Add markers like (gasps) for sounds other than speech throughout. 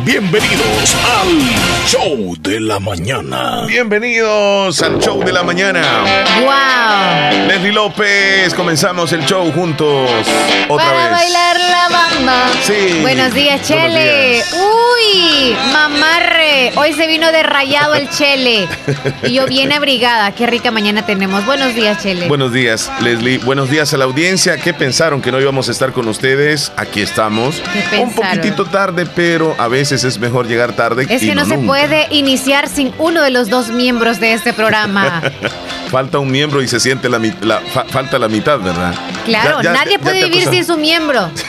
Bienvenidos al Show de la Mañana. Bienvenidos al Show de la Mañana. ¡Wow! Leslie López, comenzamos el show juntos otra Para vez. bailar la bamba. Sí. Buenos días, Buenos Chele. días. Uy, mamarre. Hoy se vino de rayado el Chele. Y yo bien (laughs) abrigada. Qué rica mañana tenemos. Buenos días, Chele. Buenos días, Leslie. Buenos días a la audiencia. ¿Qué pensaron que no íbamos a estar con ustedes? Aquí estamos. ¿Qué Un pensaron? poquitito tarde, pero a veces es mejor llegar tarde. es y que no, se nunca. puede iniciar sin uno de los dos miembros de este programa. (laughs) Falta un miembro y se siente la, la- fa- falta la mitad, ¿verdad? Claro, Ya- ya- nadie ya puede vivir sin su miembro. (laughs)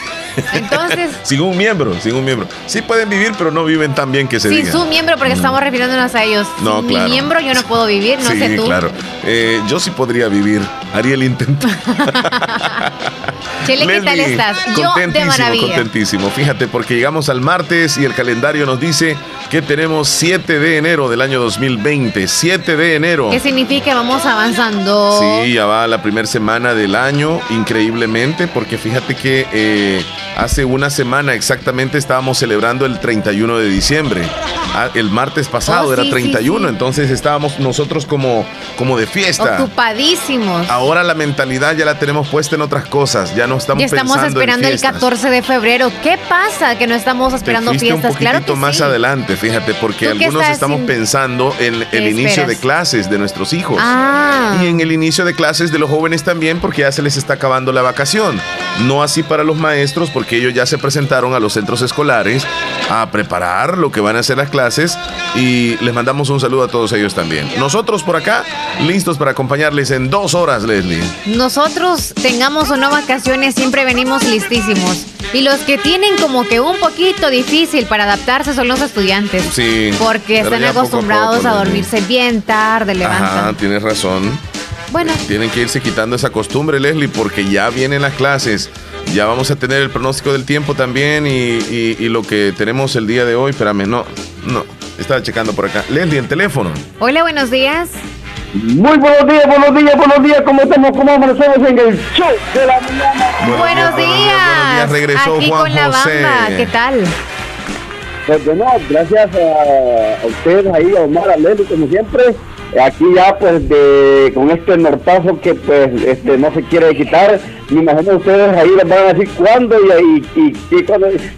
Entonces, (laughs) Sin un miembro, sin un miembro. Sí pueden vivir, pero no viven tan bien que se sin diga. su miembro, porque estamos refiriéndonos a ellos. No, sin claro. mi miembro yo no puedo vivir, no sí, sé tú. claro. Eh, yo sí podría vivir. Haría el intento. (laughs) Chele, ¿qué tal estás? Yo de contentísimo, maravilla. contentísimo. Fíjate, porque llegamos al martes y el calendario nos dice que tenemos 7 de enero del año 2020. 7 de enero. ¿Qué significa? Vamos avanzando. Sí, ya va la primera semana del año, increíblemente, porque fíjate que eh, hace una semana exactamente estábamos celebrando el 31 de diciembre. Ah, el martes pasado Oh, era sí, sí, 31, sí. entonces estábamos nosotros como, como de fiesta. Ocupadísimos. Ahora la mentalidad ya la tenemos puesta en otras cosas, ya no estamos ya estamos pensando en esperando el fiestas. 14 de febrero. ¿Qué pasa que no estamos esperando fiestas? un poquitito Claro que más adelante, fíjate, porque ¿Tú qué algunos estamos sin- pensando en el ¿Qué inicio esperas? de clases de nuestros hijos. Ah. Y en el inicio de clases de los jóvenes también, porque ya se les está acabando la vacación. No así para los maestros, porque ellos ya se presentaron a los centros escolares a preparar lo que van a hacer las clases y les mandamos un saludo a todos ellos también. Nosotros por acá, listos para acompañarles en dos horas, Leslie. Nosotros tengamos o no vacaciones, siempre venimos listísimos. Y los que tienen como que un poquito difícil para adaptarse son los estudiantes. Sí. Porque están ya poco a acostumbrados poco, a dormirse bien tarde, Ajá, levantan. tienes razón. Bueno, Tienen que irse quitando esa costumbre, Leslie, porque ya vienen las clases. Ya vamos a tener el pronóstico del tiempo también y, y- y lo que tenemos el día de hoy. Espérame, no, no. Estaba checando por acá. Leslie, el teléfono. hola, buenos días. Muy buenos días, buenos días, buenos días. ¿Cómo estamos? ¿Cómo amanecemos en el show de la mañana? buenos, días. buenos días. Regresó Aquí Juan con la José. bamba. ¿Qué tal? Pues bueno, gracias a, a ustedes ahí, a Omar, a Leli, como siempre. Aquí ya pues de con este nortazo que pues este no se quiere quitar. Me imagino ustedes ahí les van a decir cuándo y, y, y- y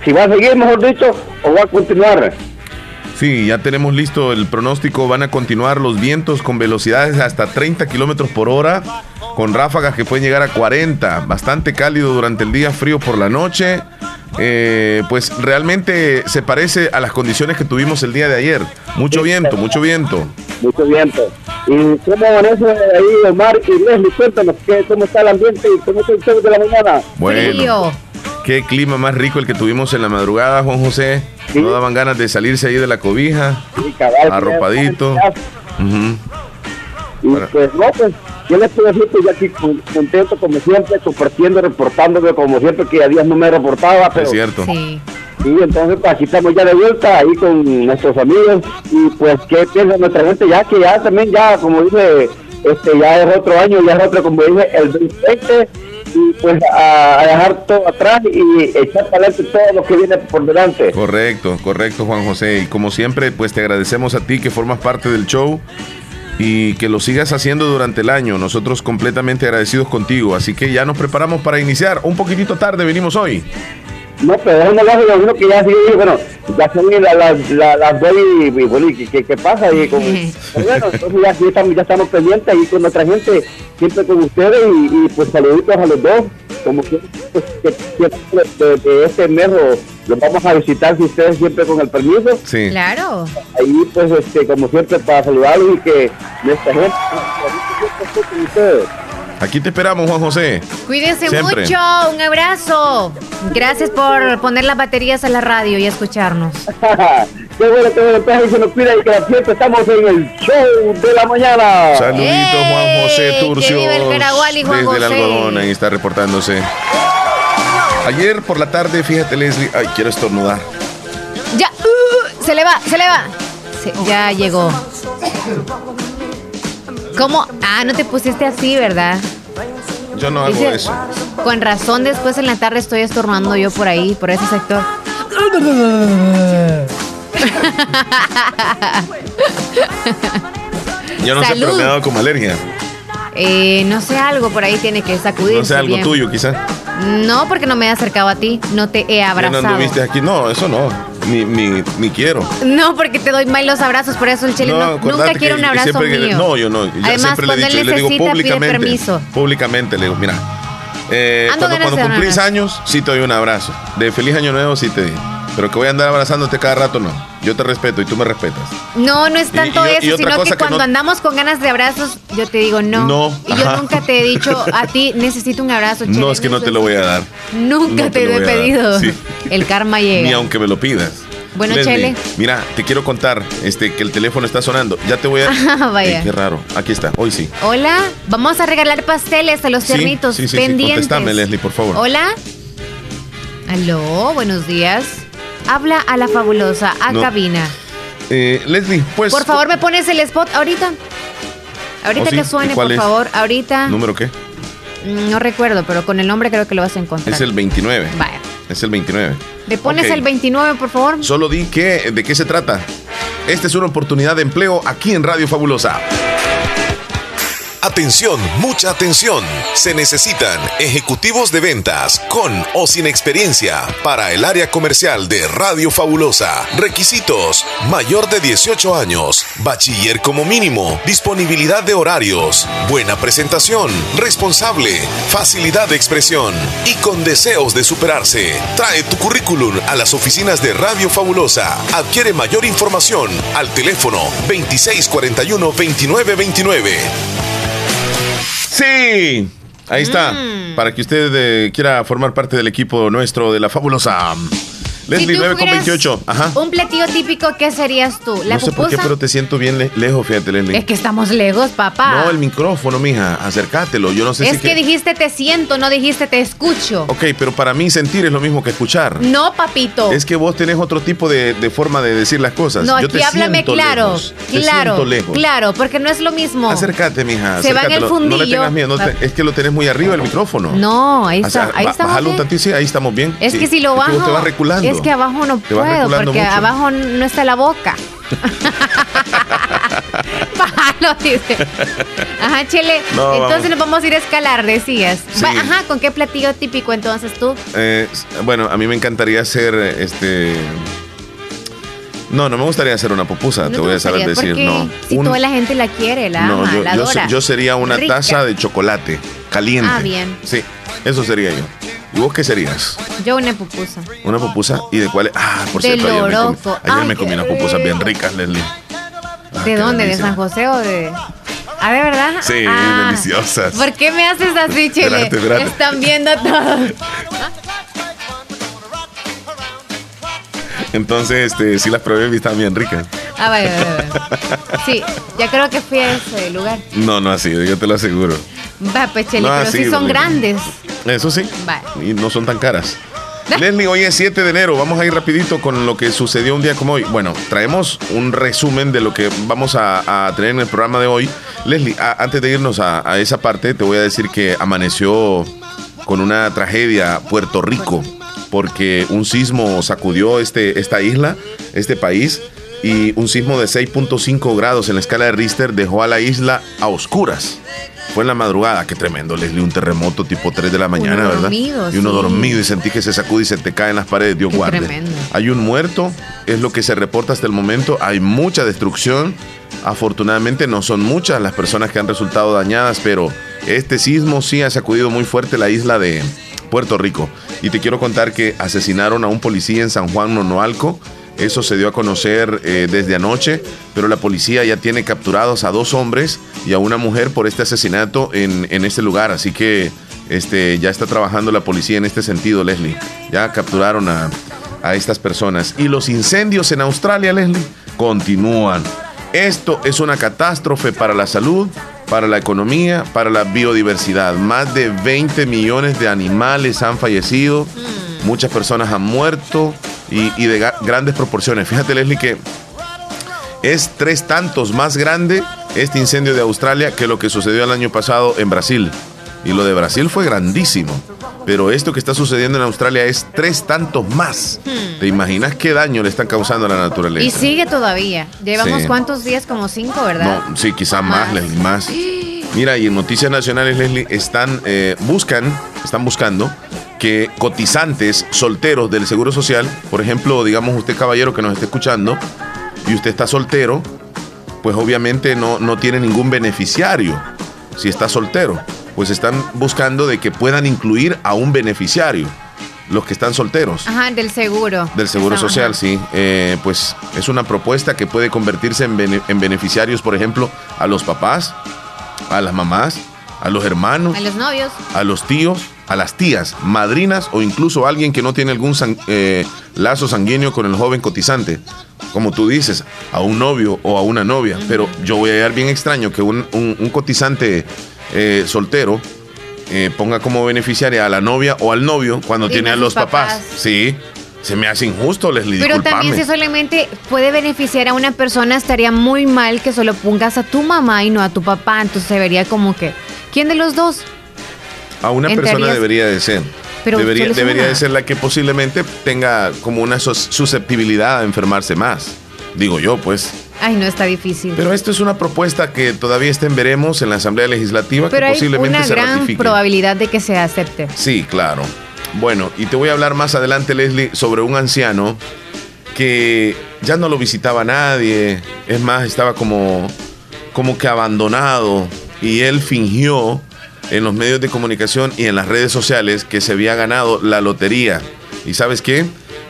si va a seguir, mejor dicho, o va a continuar. Sí, ya tenemos listo el pronóstico. Van a continuar los vientos con velocidades hasta 30 kilómetros por hora, con ráfagas que pueden llegar a 40. Bastante cálido durante el día, frío por la noche. Eh, pues realmente se parece a las condiciones que tuvimos el día de ayer. Mucho viento, mucho viento. Mucho viento. ¿Y cómo amanece ahí Omar y Leslie? Cuéntanos ¿qué, cómo está el ambiente y cómo está el show de la mañana. Bueno, Frío. Qué clima más rico el que tuvimos en la madrugada, Juan José. Sí. No daban ganas de salirse ahí de la cobija, Sí, cabal, arropadito. Y Para- pues no, pues yo les puedo decir que yo aquí con- contento como siempre, compartiendo, reportándome como siempre que a días no me reportaba, pero Es cierto. Sí. sí, entonces pues aquí estamos ya de vuelta ahí con nuestros amigos y pues qué piensa nuestra gente ya que ya también ya como dice este ya es otro año, ya es otro como dice el 2020 y pues a, dejar todo atrás y echar para adelante todo lo que viene por delante. Correcto, correcto, Juan José. Y como siempre, pues te agradecemos a ti que formas parte del show y que lo sigas haciendo durante el año. Nosotros completamente agradecidos contigo. Así que ya nos preparamos para iniciar. Un poquitito tarde venimos hoy. No, pero es un negocio de uno que ya sigue, bueno, ya son las las dos y, y bueno, ¿y qué, pasa? Y como, pero (laughs) bueno, entonces ya, estamos, ya estamos pendientes ahí con nuestra gente, siempre con ustedes y, y, pues saluditos a los dos, como que, pues, que de, de este mes lo- los vamos a visitar si ustedes siempre con el permiso, Sí. Claro. ahí pues este como siempre para saludarlos y que nuestra gente siempre esté con ustedes. Aquí te esperamos, Juan José. Cuídense Siempre. mucho, un abrazo. Gracias por poner las baterías a la radio y escucharnos. (laughs) Qué bueno, qué bueno, entonces se nos cuida y que la siempre estamos en el show de la mañana. Saluditos, Juan José ¡Eh! Turcio. El y Juan Desde el José. algodón, ahí está reportándose. Ayer por la tarde, fíjate, Leslie. Ay, quiero estornudar. Ya, uh, se le va, se le va. Se- ya llegó. ¿Cómo? Ah, no te pusiste así, ¿verdad? Yo no hago Dice- eso. Con razón, después en la tarde estoy estornando yo por ahí, por ese sector. Yo no sé, pero Salud. me ha dado como alergia. Eh, no sé, algo por ahí tiene que sacudirse No sé, algo bien. tuyo, quizá. No, porque no me he acercado a ti, no te he Ya no abrazado. anduviste aquí. No, eso no. Ni, ni, ni quiero. No, porque te doy mal los abrazos, por eso el chile no, acordate nunca que quiere un abrazo mío. no, yo no. Yo Además, siempre le he cuando dicho, él y le digo públicamente. permiso. Públicamente le digo, mira. eh, Ando cuando cuando cumplís años, sí te doy un abrazo. De feliz año nuevo, sí te di. Pero que voy a andar abrazándote cada rato, no. Yo te respeto y tú me respetas. No, no es Y- tanto y- y eso, otra sino que cuando no- andamos con ganas de abrazos, yo te digo no. No, Y yo nunca te he dicho a ti, (laughs) necesito un abrazo. chile, No, es que no te lo voy a dar. Nunca No te, te lo lo he pedido. sí. El karma llega. Ni aunque me lo pidas. Bueno, Leslie, Chele. Mira, te quiero contar este, que el teléfono está sonando. Ya te voy a. (laughs) Ah, vaya. Qué raro. Aquí está, hoy sí. Hola, vamos a regalar pasteles a los Sí, tiernitos sí, sí, sí, pendientes. contéstame, Leslie, por favor. Hola. Aló, buenos días. Habla a la fabulosa, a No. cabina. Eh, Leslie, pues. Por favor, me pones el spot ahorita. Ahorita ¿Oh, sí? que ¿Y suene, por es? favor. Ahorita. ¿Número qué? Mm, No recuerdo, pero con el nombre creo que lo vas a encontrar. Es el 29. Vaya. Es el 29. ¿Le pones el 29, por favor? Solo di que, de qué se trata. Esta es una oportunidad de empleo aquí en Radio Fabulosa. Atención, mucha atención. Se necesitan ejecutivos de ventas con o sin experiencia para el área comercial de Radio Fabulosa. Requisitos: mayor de 18 años, bachiller como mínimo, disponibilidad de horarios, buena presentación, responsable, facilidad de expresión y con deseos de superarse. Trae tu currículum a las oficinas de Radio Fabulosa. Adquiere mayor información al teléfono 2641-2929. Sí, ahí está. Mm. Para que usted eh, quiera formar parte del equipo nuestro de la Fabulosa. Leslie, Si tú 9 con fueras 28. Ajá. Un platillo típico, ¿qué serías tú? ¿La No sé por qué, pero te siento bien le- lejos, fíjate, Leslie. Es que estamos lejos, papá. No, el micrófono, mija. Acércatelo. Yo no sé es si. que dijiste te siento, no dijiste te escucho. Ok, pero para mí sentir es lo mismo que escuchar. No, papito. Es que vos tenés otro tipo de, de forma de decir las cosas. no, Yo aquí te háblame claro. lejos. Te Claro, siento lejos. claro, porque no es lo mismo. Acércate, mija. Se va en el acércatelo. No le fundillo. tengas miedo. no te- es que lo tenés muy arriba el micrófono. No, ahí O sea, está, ahí estamos un tantito, sí, ahí estamos bien. Es Sí, que si lo bajo, te vas reculando. es que abajo no puedo, porque mucho. abajo no está la boca. Bájalo, dice. Ajá, Chele. No, entonces vamos. nos vamos a ir a escalar, decías. Sí. Ajá, ¿con qué platillo típico entonces tú? Eh, bueno, a mí me encantaría hacer este. No, no me gustaría hacer una pupusa, ¿No te voy a saber decir, no. Si Un- toda la gente la quiere, la no, ama, yo, la yo adora. se- yo sería una Rica. taza de chocolate caliente. Ah, bien. Sí, eso sería yo. ¿Y vos qué serías? Yo una pupusa. ¿Una pupusa? ¿Y de cuál? Ah, por De cierto, ayer, me comí, ayer Ay, me comí unas pupusas bien ricas, Leslie. Ah, ¿De dónde? ¿De. San José o de.? Ah, ¿de verdad? Sí, Ah, deliciosas. ¿Por qué me haces así? Espérate, espérate. Están viendo todo. Entonces, este, sí las probé y estaban bien ricas. Ah, vaya, vaya, vaya. Sí, ya creo que fui a ese lugar. No, no así, yo te lo aseguro. Va, pues, Chele, No, pero sí, sí son grandes. Eso sí. Vale. Y no son tan caras. (laughs) Leslie, hoy es 7 de enero. Vamos a ir rapidito con lo que sucedió un día como hoy. Bueno, traemos un resumen de lo que vamos a, a tener en el programa de hoy. Leslie, a- antes de irnos a, a esa parte, te voy a decir que amaneció con una tragedia Puerto Rico, porque un sismo sacudió este, esta isla, este país, y un sismo de 6.5 grados en la escala de Richter dejó a la isla a oscuras. Fue en la madrugada, qué tremendo, Leslie, un terremoto tipo 3 de la mañana, ¿verdad? dormido, y uno sí. dormido y sentí que se sacude y se te caen las paredes, Dios Qué guarde. tremendo. Hay un muerto, es lo que se reporta hasta el momento, hay mucha destrucción. Afortunadamente no son muchas las personas que han resultado dañadas, pero este sismo sí ha sacudido muy fuerte la isla de Puerto Rico. Y te quiero contar que asesinaron a un policía en San Juan Nonoalco. Eso se dio a conocer eh, desde anoche, pero la policía ya tiene capturados a dos hombres y a una mujer por este asesinato en, en este lugar. Así que este, ya está trabajando la policía en este sentido, Leslie. Ya capturaron a, a estas personas. Y los incendios en Australia, Leslie, continúan. Esto es una catástrofe para la salud, para la economía, para la biodiversidad. Más de 20 millones de animales han fallecido. Muchas personas han muerto y, y de grandes proporciones. Fíjate, Leslie, que es tres tantos más grande este incendio de Australia que lo que sucedió el año pasado en Brasil. Y lo de Brasil fue grandísimo. Pero esto que está sucediendo en Australia es tres tantos más. Hmm. ¿Te imaginas qué daño le están causando a la naturaleza? Y sigue todavía. Llevamos cuántos días, como cinco, ¿verdad? No, sí, quizás más, Leslie, más. (gasps) Mira, y en Noticias Nacionales, Leslie, están, eh, buscan, están buscando que cotizantes solteros del Seguro Social, por ejemplo, digamos usted caballero que nos esté escuchando, y usted está soltero, pues obviamente no, no tiene ningún beneficiario si está soltero. Pues están buscando de que puedan incluir a un beneficiario los que están solteros. Ajá, del seguro. Del seguro social, sí. Eh, pues es una propuesta que puede convertirse en, en, beneficiarios, por ejemplo, a los papás, a las mamás, a los hermanos, a los novios, a los tíos, a las tías, madrinas o incluso alguien que no tiene algún eh, lazo sanguíneo con el joven cotizante. Como tú dices, a un novio o a una novia. Pero yo voy a hallar bien extraño que un, cotizante eh, soltero eh, ponga como beneficiaria a la novia o al novio cuando tiene a los papás. Sí. Se me hace injusto, Leslie. Pero también si solamente puede beneficiar a una persona, estaría muy mal que solo pongas a tu mamá y no a tu papá. Entonces se vería como que, ¿quién de los dos? A una persona debería de ser. Pero debería debería de ser la que posiblemente tenga como una susceptibilidad a enfermarse más. Digo yo, pues. Ay, no está difícil. Pero esto es una propuesta que todavía está en veremos en la Asamblea Legislativa Pero que posiblemente hay una gran probabilidad de que se acepte. Sí, claro. Bueno, y te voy a hablar más adelante, Leslie, sobre un anciano que ya no lo visitaba nadie. Es más, estaba como, como que abandonado. Y él fingió en los medios de comunicación y en las redes sociales que se había ganado la lotería. ¿Y sabes qué?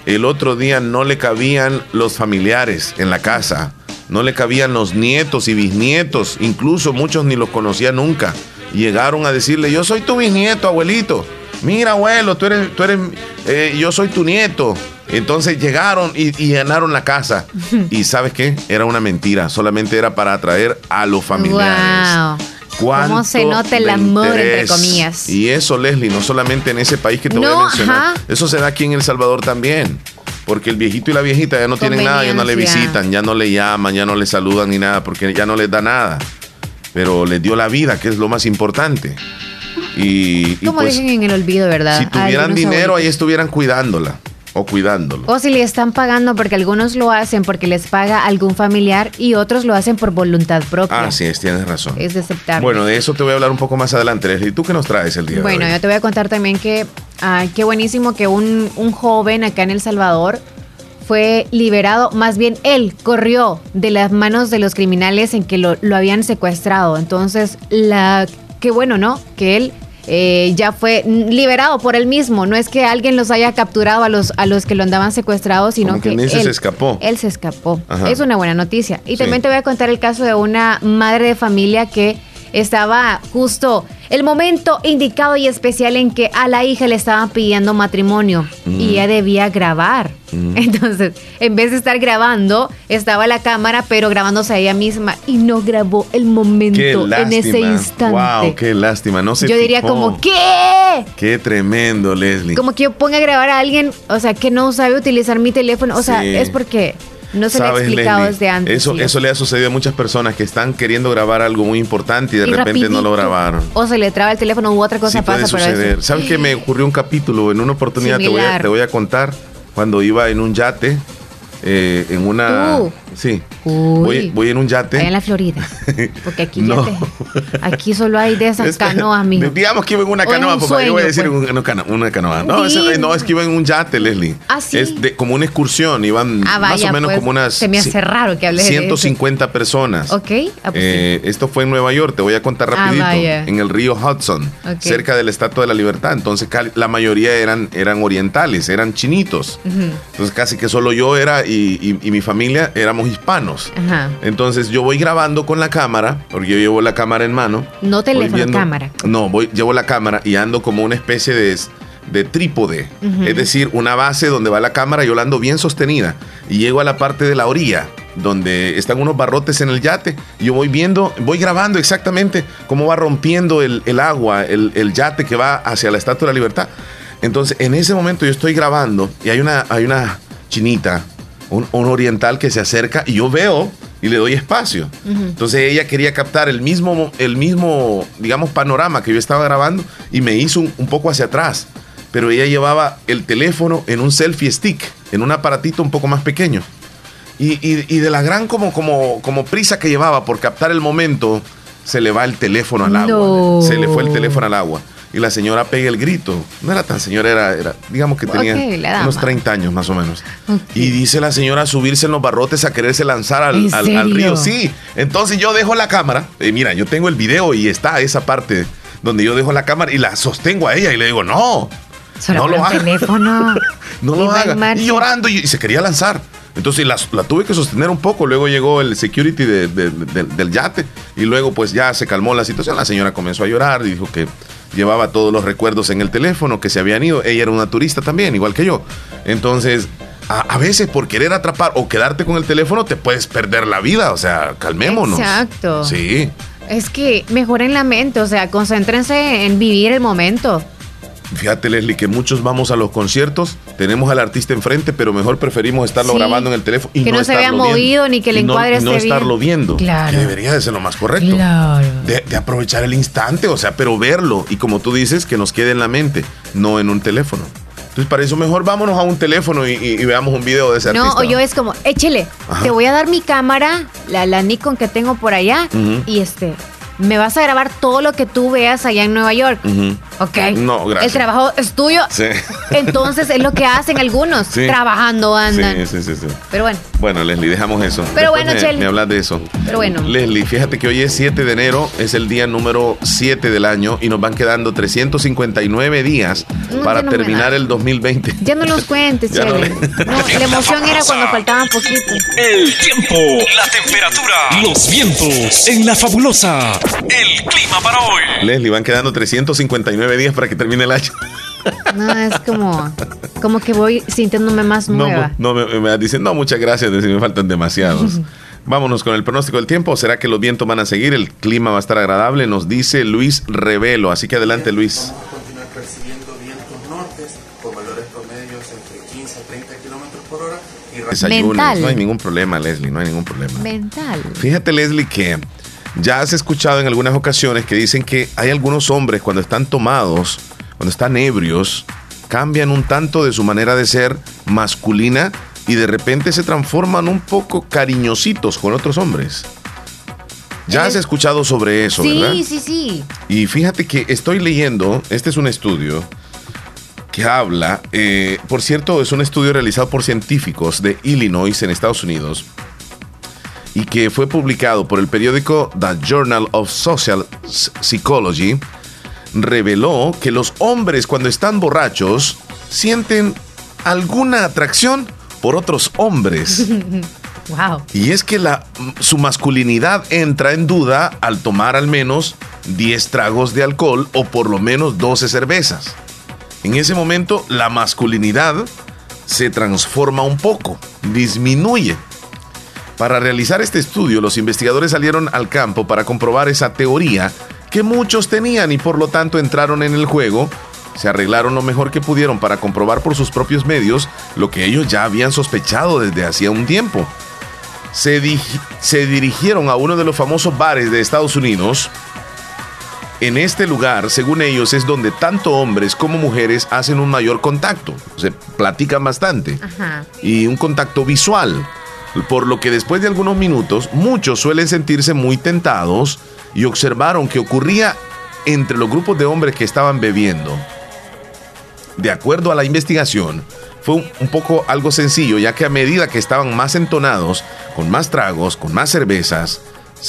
El otro día no le cabían los familiares en la casa, no le cabían los nietos y bisnietos, incluso muchos ni los conocía nunca. Llegaron a decirle, yo soy tu bisnieto, abuelito. Mira, abuelo, tú eres, tú eres, eh, yo soy tu nieto. Entonces llegaron y, ganaron la casa. (laughs) y sabes qué? Era una mentira, solamente era para atraer a los familiares. ¿Cómo se nota el amor, entre comillas? Y eso, Leslie, no solamente en ese país que te voy a mencionar. Eso se da aquí en El Salvador también. Porque el viejito y la viejita ya no tienen nada, ya no le visitan, ya no le llaman, ya no le saludan ni nada, porque ya no les da nada. Pero les dio la vida, que es lo más importante. Y, Como pues, dicen en el olvido, ¿verdad? Si tuvieran dinero, ahí estuvieran cuidándola o cuidándolo. O si le están pagando, porque algunos lo hacen porque les paga algún familiar y otros lo hacen por voluntad propia. Ah, sí, tienes razón. Es aceptar. Bueno, de eso te voy a hablar un poco más adelante. ¿Y tú qué nos traes el día bueno, de hoy? yo te voy a contar también que ah, qué buenísimo que un, un joven acá en El Salvador fue liberado, más bien él corrió de las manos de los criminales en que lo, lo habían secuestrado. Entonces, la qué bueno, ¿no? Que él eh, ya fue liberado por él mismo. No es que alguien los haya capturado a los, a los que lo andaban secuestrados, sino que, él se escapó. Él se escapó. Es una buena noticia. Y también te voy a contar el caso de una madre de familia que estaba justo el momento indicado y especial en que a la hija le estaban pidiendo matrimonio y mm. ella debía grabar. Mm. (laughs) Entonces, en vez de estar grabando, estaba la cámara, pero grabándose a ella misma y no grabó el momento en ese instante. Wow, qué lástima. No sé. Yo diría como, ¿qué? Qué tremendo, Leslie. Como que yo ponga a grabar a alguien, o sea, que no sabe utilizar mi teléfono. O sea, es porque no se le ha explicado desde antes. Eso, eso le ha sucedido a muchas personas que están queriendo grabar algo muy importante y de repente no lo grabaron. O se le traba el teléfono u otra cosa pasa. Puede suceder. ¿Sabes qué me ocurrió un capítulo? En una oportunidad te voy, a, te voy a contar cuando iba en un yate eh, en una... Sí. Voy, voy, en un yate. Allá en la Florida. (laughs) Porque aquí, no. aquí solo hay de esas canoas, mijo. Digamos que iba en una canoa, papá. yo voy a decir pues. una, canoa. No, no, es que iba en un yate, Leslie. ¿Ah, sí? Es de, como una excursión. Iban ah, más o menos pues, como unas. Se me hace raro que hables 150 personas. Ok. Ah, pues eh, esto fue en Nueva York. Te voy a contar rapidito. en el río Hudson, cerca del Estatua de la Libertad. Entonces, la mayoría eran, eran orientales, eran chinitos. Entonces, casi que solo yo era y, y mi familia éramos hispanos. Entonces yo voy grabando con la cámara, porque yo llevo la cámara en mano. No teléfono, cámara. No, voy, llevo la cámara y ando como una especie de de trípode, es decir, una base donde va la cámara, yo la ando bien sostenida y llego a la parte de la orilla donde están unos barrotes en el yate. Yo voy viendo, voy grabando exactamente cómo va rompiendo el, agua, el, yate que va hacia la Estatua de la Libertad. Entonces, en ese momento yo estoy grabando y hay una, hay una chinita, un, oriental que se acerca y yo veo y le doy espacio. Entonces ella quería captar el mismo, el mismo, digamos, panorama que yo estaba grabando y me hizo un poco hacia atrás pero ella llevaba el teléfono en un selfie stick, en un aparatito un poco más pequeño. Y, de la gran como, como, como prisa que llevaba por captar el momento, se le va el teléfono al agua. Se le fue el teléfono al agua. Y la señora pega el grito. No era tan señora, era, era digamos que tenía unos 30 años más o menos. Y dice la señora subirse en los barrotes a quererse lanzar al, al, río. Sí. Entonces yo dejo la cámara. Eh, mira, yo tengo el video y está esa parte donde yo dejo la cámara y la sostengo a ella y le digo, no, (laughs) no lo haga. Teléfono. no lo haga. Y llorando y, se quería lanzar. Entonces la, la, tuve que sostener un poco. Luego llegó el security del yate y luego pues ya se calmó la situación. La señora comenzó a llorar y dijo que llevaba todos los recuerdos en el teléfono, que se habían ido. Ella era una turista también, igual que yo. Entonces, a, a, veces por querer atrapar o quedarte con el teléfono te puedes perder la vida. O sea, calmémonos. Exacto. Sí. Es que mejoren la mente, o sea, concéntrense en vivir el momento. Fíjate, Leslie, que muchos vamos a los conciertos, tenemos al artista enfrente, pero mejor preferimos estarlo grabando en el teléfono y que no, se vea movido ni que el encuadre no, no estarlo viendo. Claro. Que debería de ser lo más correcto. Claro. De, aprovechar el instante, o sea, pero verlo y como tú dices, que nos quede en la mente, no en un teléfono. Entonces, para eso mejor vámonos a un teléfono y, veamos un video de ese no, artista. No, o yo es como, échele, te voy a dar mi cámara, la, la Nikon que tengo por allá, y este, me vas a grabar todo lo que tú veas allá en Nueva York. Ok. No, gracias. El trabajo es tuyo. Sí. Entonces es lo que hacen algunos. Trabajando andan. Sí, sí, sí, sí, Pero bueno. Bueno, Leslie, dejamos eso. Pero bueno, me, Me hablas de eso. Pero bueno. Leslie, fíjate que hoy es 7 de enero, es el día número 7 del año y nos van quedando 359 días para terminar el 2020. Ya no los cuentes, (laughs) Chele. No, la emoción era cuando faltaban poquito. El tiempo, la temperatura, los vientos en la fabulosa. El clima para hoy. Leslie, van quedando 359 días para que termine el año. No, es como, como que voy sintiéndome más nueva. No, me, me dicen, no, muchas gracias, me faltan demasiados. (laughs) Vámonos con el pronóstico del tiempo. ¿Será que los vientos van a seguir? El clima va a estar agradable, nos dice Luis Revelo. Así que adelante, Luis. Vamos a continuar percibiendo vientos nortes con valores promedios entre 15 a 30 kilómetros por hora. Y Mental. No hay ningún problema, Leslie, no hay ningún problema. Mental. Fíjate, Leslie, que ya has escuchado en algunas ocasiones que dicen que hay algunos hombres cuando están tomados, cuando están ebrios, cambian un tanto de su manera de ser masculina y de repente se transforman un poco cariñositos con otros hombres. Ya has escuchado sobre eso, ¿verdad? Sí, sí, sí. Y fíjate que estoy leyendo, este es un estudio que habla, eh, por cierto, es un estudio realizado por científicos de Illinois en Estados Unidos, y que fue publicado por el periódico The Journal of Social Psychology, reveló que los hombres cuando están borrachos sienten alguna atracción por otros hombres. (laughs) Wow. Y es que la, su masculinidad entra en duda al tomar al menos 10 tragos de alcohol o por lo menos 12 cervezas. En ese momento la masculinidad se transforma un poco, disminuye. Para realizar este estudio, los investigadores salieron al campo para comprobar esa teoría que muchos tenían y por lo tanto entraron en el juego, se arreglaron lo mejor que pudieron para comprobar por sus propios medios lo que ellos ya habían sospechado desde hacía un tiempo. Se, se dirigieron a uno de los famosos bares de Estados Unidos. En este lugar, según ellos, es donde tanto hombres como mujeres hacen un mayor contacto. Se platican bastante. Y un contacto visual por lo que después de algunos minutos muchos suelen sentirse muy tentados y observaron que ocurría entre los grupos de hombres que estaban bebiendo. De acuerdo a la investigación, fue un, poco algo sencillo, ya que a medida que estaban más entonados, con más tragos, con más cervezas,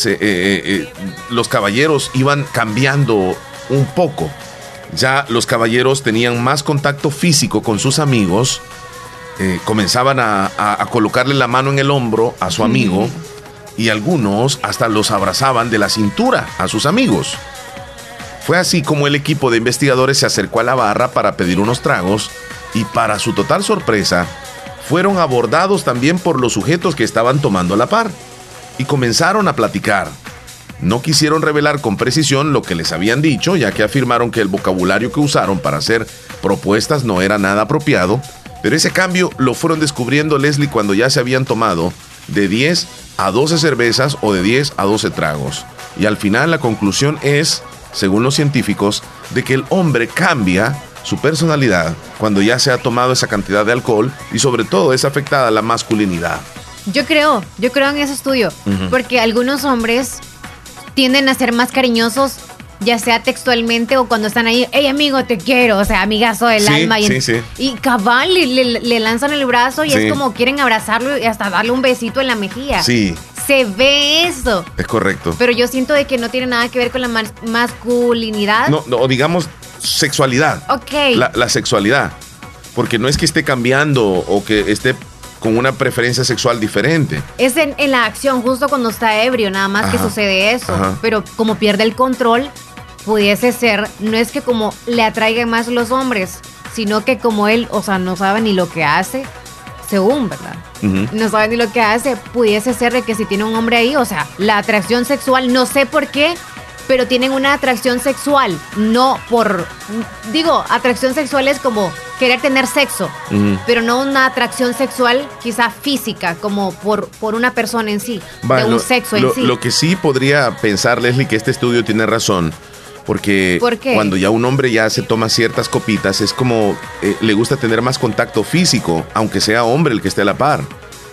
eh, eh, eh, los caballeros iban cambiando un poco. Ya los caballeros tenían más contacto físico con sus amigos, comenzaban a, colocarle la mano en el hombro a su amigo y algunos hasta los abrazaban de la cintura a sus amigos. Fue así como el equipo de investigadores se acercó a la barra para pedir unos tragos y para su total sorpresa, fueron abordados también por los sujetos que estaban tomando la par y comenzaron a platicar. No quisieron revelar con precisión lo que les habían dicho, ya que afirmaron que el vocabulario que usaron para hacer propuestas no era nada apropiado, pero ese cambio lo fueron descubriendo Leslie cuando ya se habían tomado de 10 a 12 cervezas o de 10 a 12 tragos. Y al final la conclusión es, según los científicos, de que el hombre cambia su personalidad cuando ya se ha tomado esa cantidad de alcohol y sobre todo es afectada la masculinidad. Yo creo, yo creo en ese estudio, porque algunos hombres tienden a ser más cariñosos ya sea textualmente o cuando están ahí, hey amigo, te quiero, o sea, amigazo del alma. Y, y cabal le, lanzan el brazo y es como quieren abrazarlo y hasta darle un besito en la mejilla. Sí. Se ve eso. Es correcto. Pero yo siento de que no tiene nada que ver con la masculinidad. No, no, digamos sexualidad. Ok. La, sexualidad. Porque no es que esté cambiando o que esté con una preferencia sexual diferente. Es en, la acción, justo cuando está ebrio, nada más que sucede eso. Pero como pierde el control, pudiese ser, no es que como le atraigan más los hombres, sino que como él, o sea, no sabe ni lo que hace, según, ¿verdad? No sabe ni lo que hace, pudiese ser de que si tiene un hombre ahí, o sea, la atracción sexual, no sé por qué, pero tienen una atracción sexual, no por, digo, atracción sexual es como querer tener sexo, pero no una atracción sexual quizá física, como por, por una persona en sí, de un sexo en sí. Lo que sí podría pensar, Leslie, que este estudio tiene razón, porque cuando ya un hombre ya se toma ciertas copitas, es como eh, le gusta tener más contacto físico, aunque sea hombre el que esté a la par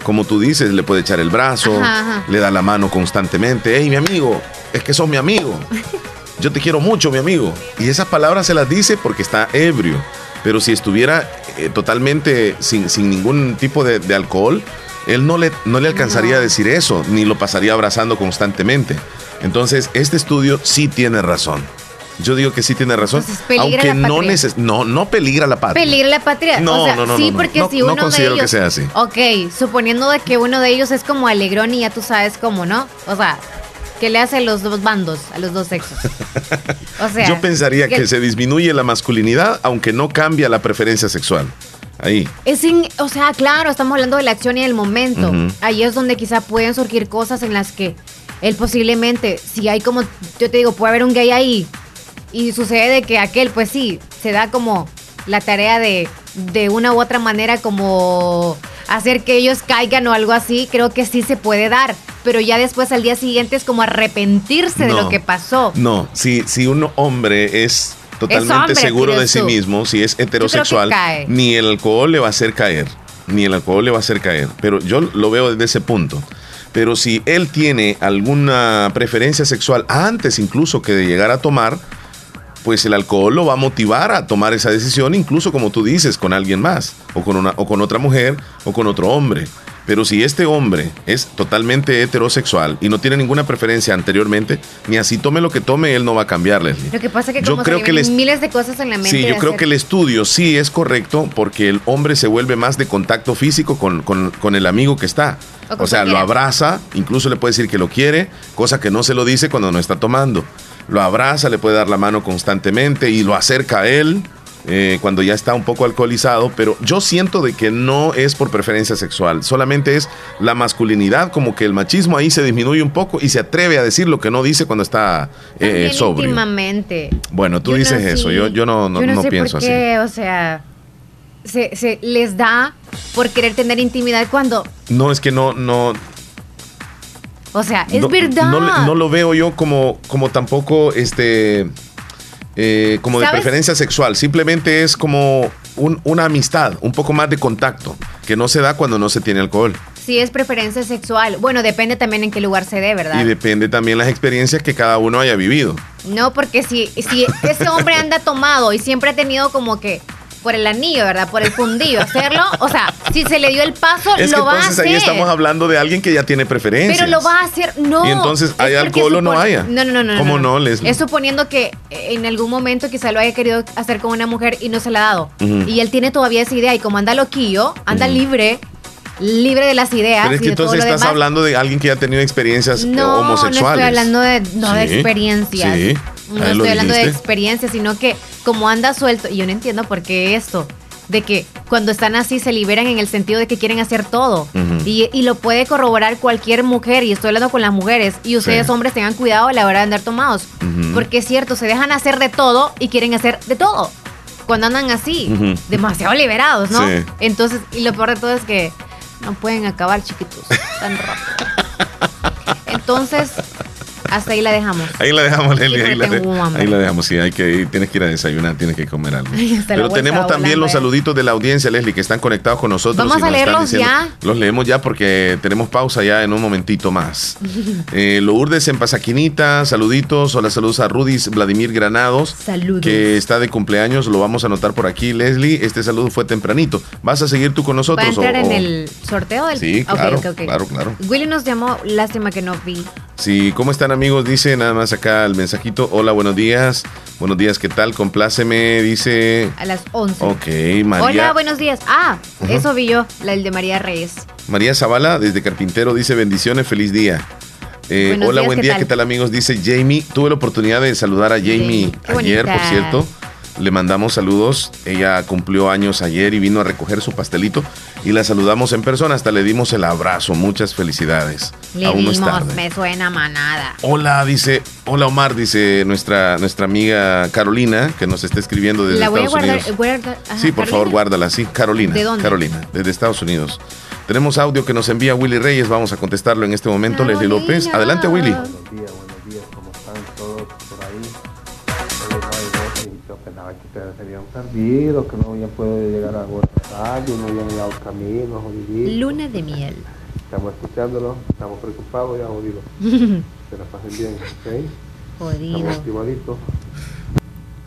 como tú dices, le puede echar el brazo, le da la mano constantemente. Hey, mi amigo, es que sos mi amigo. (laughs) Yo te quiero mucho, mi amigo. Y esas palabras se las dice porque está ebrio. Pero si estuviera eh, totalmente sin, sin, ningún tipo de, alcohol, él no le, no le alcanzaría a decir eso, ni lo pasaría abrazando constantemente. Entonces, este estudio sí tiene razón. Yo digo que sí tiene razón. aunque no, neces no no peligra la patria. Peligra la patria. No, o sea, no, no, sí, porque si uno de ellos, que sea así. Ok, suponiendo de que uno de ellos es como alegrón y ya tú sabes cómo, ¿no? O sea, que le hace a los dos bandos, a los dos sexos. O sea, yo pensaría que, se disminuye la masculinidad, aunque no cambia la preferencia sexual. Ahí. Es o sea, claro, estamos hablando de la acción y del momento. Ahí es donde quizá pueden surgir cosas en las que él posiblemente, si hay como, yo te digo, puede haber un gay ahí y sucede de que aquel, pues sí, se da como la tarea de, de una u otra manera como hacer que ellos caigan o algo así, creo que sí se puede dar. Pero ya después al día siguiente es como arrepentirse de lo que pasó. No, si, si un hombre es totalmente seguro de sí mismo, si es heterosexual, ni el alcohol le va a hacer caer. Ni el alcohol le va a hacer caer. Pero yo lo veo desde ese punto. Pero si él tiene alguna preferencia sexual antes incluso que de llegar a tomar, pues el alcohol lo va a motivar a tomar esa decisión, incluso como tú dices, con alguien más, o con, una, o con otra mujer, o con otro hombre. Pero si este hombre es totalmente heterosexual y no tiene ninguna preferencia anteriormente, ni así tome lo que tome, él no va a cambiarle. Lo que pasa es que yo creo que miles de cosas en la mente. Sí, yo creo que el estudio sí es correcto porque el hombre se vuelve más de contacto físico con, con el amigo que está. O, sea, lo abraza, incluso le puede decir que lo quiere, cosa que no se lo dice cuando no está tomando lo abraza, le puede dar la mano constantemente y lo acerca a él eh, cuando ya está un poco alcoholizado, pero yo siento de que no es por preferencia sexual, solamente es la masculinidad, como que el machismo ahí se disminuye un poco y se atreve a decir lo que no dice cuando está eh, sobrio. Últimamente. Bueno, tú dices eso, yo, yo no, no, no, pienso así. O sea, se, se les da por querer tener intimidad cuando... No, es que no, no, o sea, es verdad. No, lo veo yo como, como tampoco este. Eh, como de preferencia sexual, simplemente es como una amistad, un poco más de contacto, que no se da cuando no se tiene alcohol. Sí, es preferencia sexual. Bueno, depende también en qué lugar se dé, ¿verdad? Y depende también las experiencias que cada uno haya vivido. No, porque si, si ese hombre anda tomado y siempre ha tenido como que por el anillo, ¿verdad? Por el fundido, hacerlo. O sea, si se le dio el paso, lo va a hacer. ahí estamos hablando de alguien que ya tiene preferencias. Pero lo va a hacer, no. Y entonces, ¿hay alcohol o no haya? No, no, no. no ¿Cómo no, Leslie? Es suponiendo que en algún momento quizá lo haya querido hacer con una mujer y no se la ha dado. Y él tiene todavía esa idea y como anda loquillo, anda libre libre de las ideas. Pero es que entonces estás hablando de alguien que ya ha tenido experiencias no, homosexuales. No, estoy hablando de, no de experiencias. Sí. No estoy hablando de experiencia, sino que como anda suelto, y yo no entiendo por qué esto, de que cuando están así se liberan en el sentido de que quieren hacer todo. y, lo puede corroborar cualquier mujer, y estoy hablando con las mujeres, y ustedes hombres tengan cuidado a la hora de andar tomados. Porque es cierto, se dejan hacer de todo y quieren hacer de todo. Cuando andan así, demasiado liberados, ¿no? Entonces, y lo peor de todo es que no pueden acabar chiquitos tan rápido. (laughs) Entonces, hasta ahí la dejamos. Ahí la dejamos, Leslie. Ahí la, ahí la, dejamos. Sí, hay que tienes que ir a desayunar, tienes que comer algo. (laughs) Pero tenemos también los saluditos de la audiencia, Leslie, que están conectados con nosotros. Vamos a leerlos ya. Los leemos ya porque tenemos pausa ya en un momentito más. (laughs) eh, Lourdes en Pasaquinita, saluditos. Hola, saludos a Rudis Vladimir Granados. Saludos. Que está de cumpleaños, lo vamos a anotar por aquí, Leslie. Este saludo fue tempranito. ¿Vas a seguir tú con nosotros? ¿Va a entrar en el sorteo del Sí, claro, claro, claro. Willy nos llamó, lástima que no vi. Sí, ¿cómo están amigos? Dice nada más acá el mensajito. Hola, buenos días. Buenos días, ¿qué tal? Compláceme, dice. A las 11. Ok, María. Hola, buenos días. Ah, eso vi yo, la el de María Reyes. María Zavala, desde Carpintero, dice bendiciones, feliz día. Eh, hola, buen día, ¿qué tal amigos? Dice Jamie. Tuve la oportunidad de saludar a Jamie ayer, por cierto. Le mandamos saludos. Ella cumplió años ayer y vino a recoger su pastelito y la saludamos en persona. Hasta le dimos el abrazo. Muchas felicidades. Le Aún dimos, me suena manada. Hola, dice, hola Omar, dice nuestra, nuestra amiga Carolina, que nos está escribiendo desde Estados Unidos. sí, por favor, guárdala. Sí, Carolina. ¿De dónde? Carolina, desde Estados Unidos. Tenemos audio que nos envía Willy Reyes. Vamos a contestarlo en este momento. Leslie López. Adelante, Willy. Buenos días, que no habían podido llegar a no habían llegado camino, jodido. Luna de miel. Estamos escuchándolo, estamos preocupados ya, jodido. (laughs) se la pasen bien, ¿ok? Jodido. Estamos activaditos.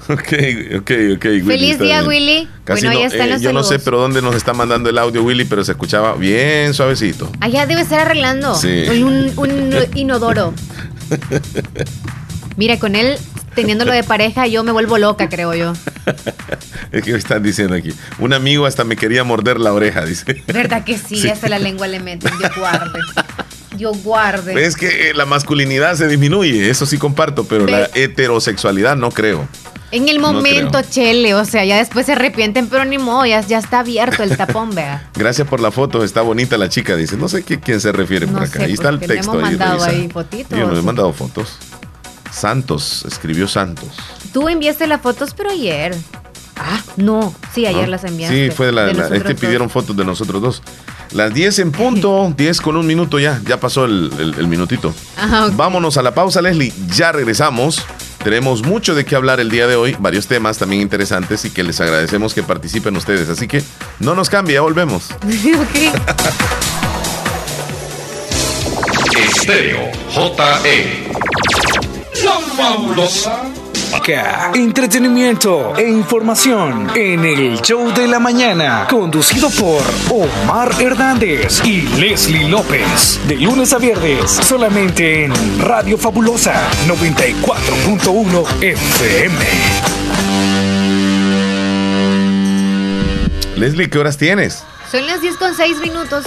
Ok, ok, ok. Willy, Feliz día, Willy. Casi bueno, no, están eh, Yo no sé, pero dónde nos está mandando el audio, Willy, pero se escuchaba bien suavecito. Allá debe estar arreglando. Sí. Un, un (laughs) inodoro. (laughs) Mira, con él teniéndolo de pareja, yo me vuelvo loca, creo yo. (laughs) es que me están diciendo aquí. Un amigo hasta me quería morder la oreja, dice. ¿Verdad que sí? Hasta la lengua le meten. Yo guarde. Yo guarde. Es que la masculinidad se disminuye, eso sí comparto, pero la heterosexualidad no creo. En el momento, Chele, o sea, ya después se arrepienten, pero ni modo, ya, está abierto el tapón, vea. (laughs) Gracias por la foto, está bonita la chica, dice. No sé qué, quién se refiere por acá. ahí está el texto. Le hemos mandado ahí, fotitos. Yo no he mandado fotos. Santos, escribió Santos. Tú enviaste las fotos, pero ayer. Ah, no, sí, ayer las enviaste. Sí, fue la, la este pidieron fotos de nosotros dos. Las 10 en punto, (laughs) 10 con un minuto ya, ya pasó el, minutito. Vámonos a la pausa, Leslie, ya regresamos. Tenemos mucho de qué hablar el día de hoy, varios temas también interesantes y que les agradecemos que participen ustedes. Así que no nos cambie, ya volvemos. (laughs) Estéreo JE la fabulosa. Entretenimiento e información en el show de la mañana, conducido por Omar Hernández y Leslie López, de lunes a viernes, solamente en Radio Fabulosa 94.1 FM. Leslie, ¿qué horas tienes? Son las 10 con 6 minutos.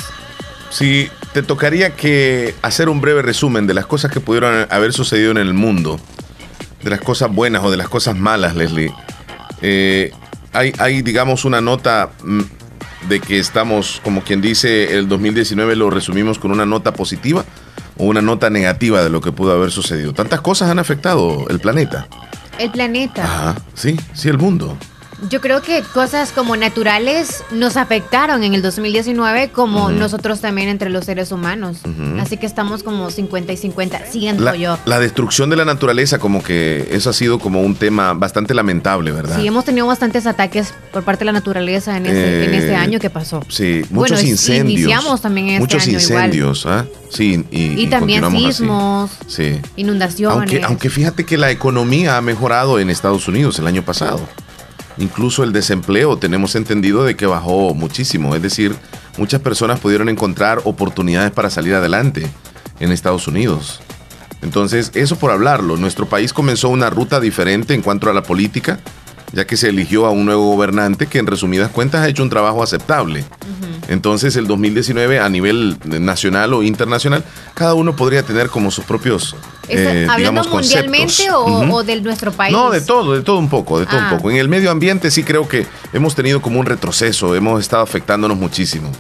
Sí, te tocaría que hacer un breve resumen de las cosas que pudieron haber sucedido en el mundo, de las cosas buenas o de las cosas malas, Leslie. Eh, hay, hay, digamos, una nota mm, de que estamos, como quien dice, el 2019 lo resumimos con una nota positiva o una nota negativa de lo que pudo haber sucedido. Tantas cosas han afectado el planeta. El planeta. Ajá, sí, sí, el mundo. Yo creo que cosas como naturales nos afectaron en el 2019 como nosotros también entre los seres humanos. Así que estamos como 50 y 50, siento yo. La destrucción de la naturaleza como que eso ha sido como un tema bastante lamentable, ¿verdad? Sí, hemos tenido bastantes ataques por parte de la naturaleza en, este, año que pasó. Sí, muchos incendios. Iniciamos también en este muchos incendios, ¿ah? Sí, y, también sismos, sí. inundaciones. Aunque, aunque fíjate que la economía ha mejorado en Estados Unidos el año pasado. Incluso el desempleo tenemos entendido de que bajó muchísimo, es decir, muchas personas pudieron encontrar oportunidades para salir adelante en Estados Unidos. Entonces, eso por hablarlo, nuestro país comenzó una ruta diferente en cuanto a la política, ya que se eligió a un nuevo gobernante que en resumidas cuentas ha hecho un trabajo aceptable. Entonces el 2019 a nivel nacional o internacional, cada uno podría tener como sus propios... Eh, ¿Hablando mundialmente o, de nuestro país? No, de todo, de todo un poco, de todo un ah. poco. En el medio ambiente sí creo que hemos tenido como un retroceso, hemos estado afectándonos muchísimo.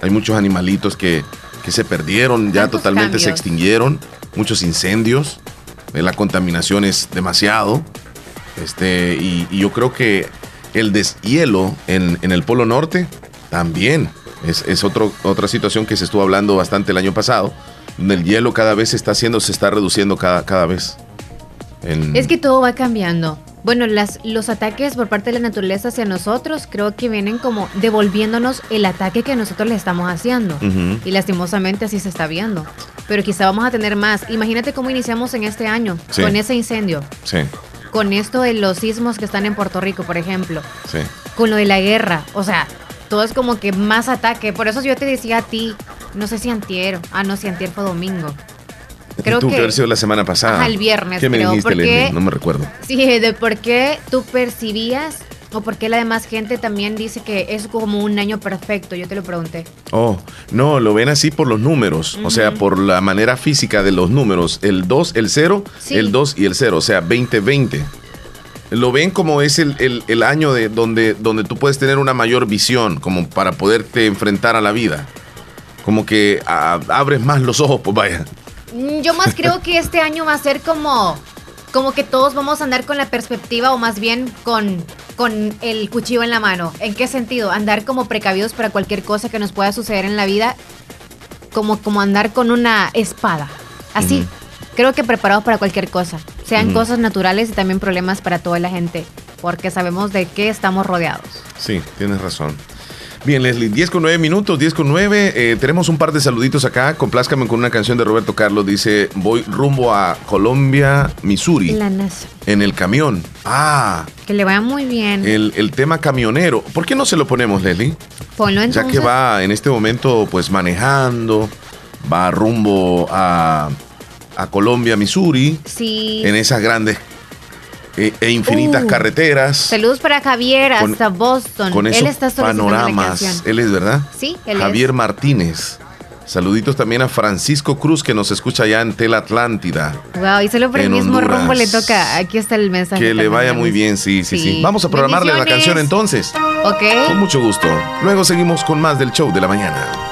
Hay muchos animalitos que, se perdieron, ya totalmente se extinguieron, muchos incendios, eh, la contaminación es demasiado. Este, y, yo creo que el deshielo en, en el Polo Norte también es, es otro, otra situación que se estuvo hablando bastante el año pasado, el hielo cada vez se está haciendo, se está reduciendo cada, cada vez. Es que todo va cambiando. Bueno, las, los ataques por parte de la naturaleza hacia nosotros creo que vienen como devolviéndonos el ataque que nosotros le estamos haciendo. Y lastimosamente así se está viendo. Pero quizá vamos a tener más. Imagínate cómo iniciamos en este año con ese incendio. Sí. Con esto de los sismos que están en Puerto Rico, por ejemplo. Sí. Con lo de la guerra. O sea, todo es como que más ataque. Por eso yo te decía a ti, no sé si antier, ah, no, si antier fue domingo. Creo que, que haber sido la semana pasada. Al viernes, ¿Qué me dijiste, No me recuerdo. Sí, de por qué tú percibías o por qué la demás gente también dice que es como un año perfecto. Yo te lo pregunté. Oh, no, lo ven así por los números, o sea, por la manera física de los números. El 2, el 0, el 2 y el 0, o sea, 2020 lo ven como es el, año de donde, donde tú puedes tener una mayor visión, como para poderte enfrentar a la vida. Como que abres más los ojos, pues vaya. Mm, yo más creo que este año va a ser como, como que todos vamos a andar con la perspectiva o más bien con, con el cuchillo en la mano. ¿En qué sentido? Andar como precavidos para cualquier cosa que nos pueda suceder en la vida, como, como andar con una espada. Así, creo que preparados para cualquier cosa sean cosas naturales y también problemas para toda la gente, porque sabemos de qué estamos rodeados. Sí, tienes razón. Bien, Leslie, 10 con 9 minutos, 10 con 9. Eh, tenemos un par de saluditos acá. Complázcame con una canción de Roberto Carlos. Dice: Voy rumbo a Colombia, Missouri. La NASA. En el camión. Ah. Que le vaya muy bien. El, el, tema camionero. ¿Por qué no se lo ponemos, Leslie? Ponlo entonces. Ya que va en este momento, pues manejando, va rumbo a a Colombia, Missouri. Sí. En esas grandes e, e infinitas uh. carreteras. Saludos para Javier hasta Boston. Con esos él está panoramas. Él es, ¿verdad? Sí, él Javier Martínez. Saluditos también a Francisco Cruz que nos escucha allá en Tela Atlántida. Wow, y solo por el mismo rumbo le toca. Aquí está el mensaje. Que le vaya muy bien, sí, sí, sí. Vamos a programarle la canción entonces. Ok. Con mucho gusto. Luego seguimos con más del show de la mañana.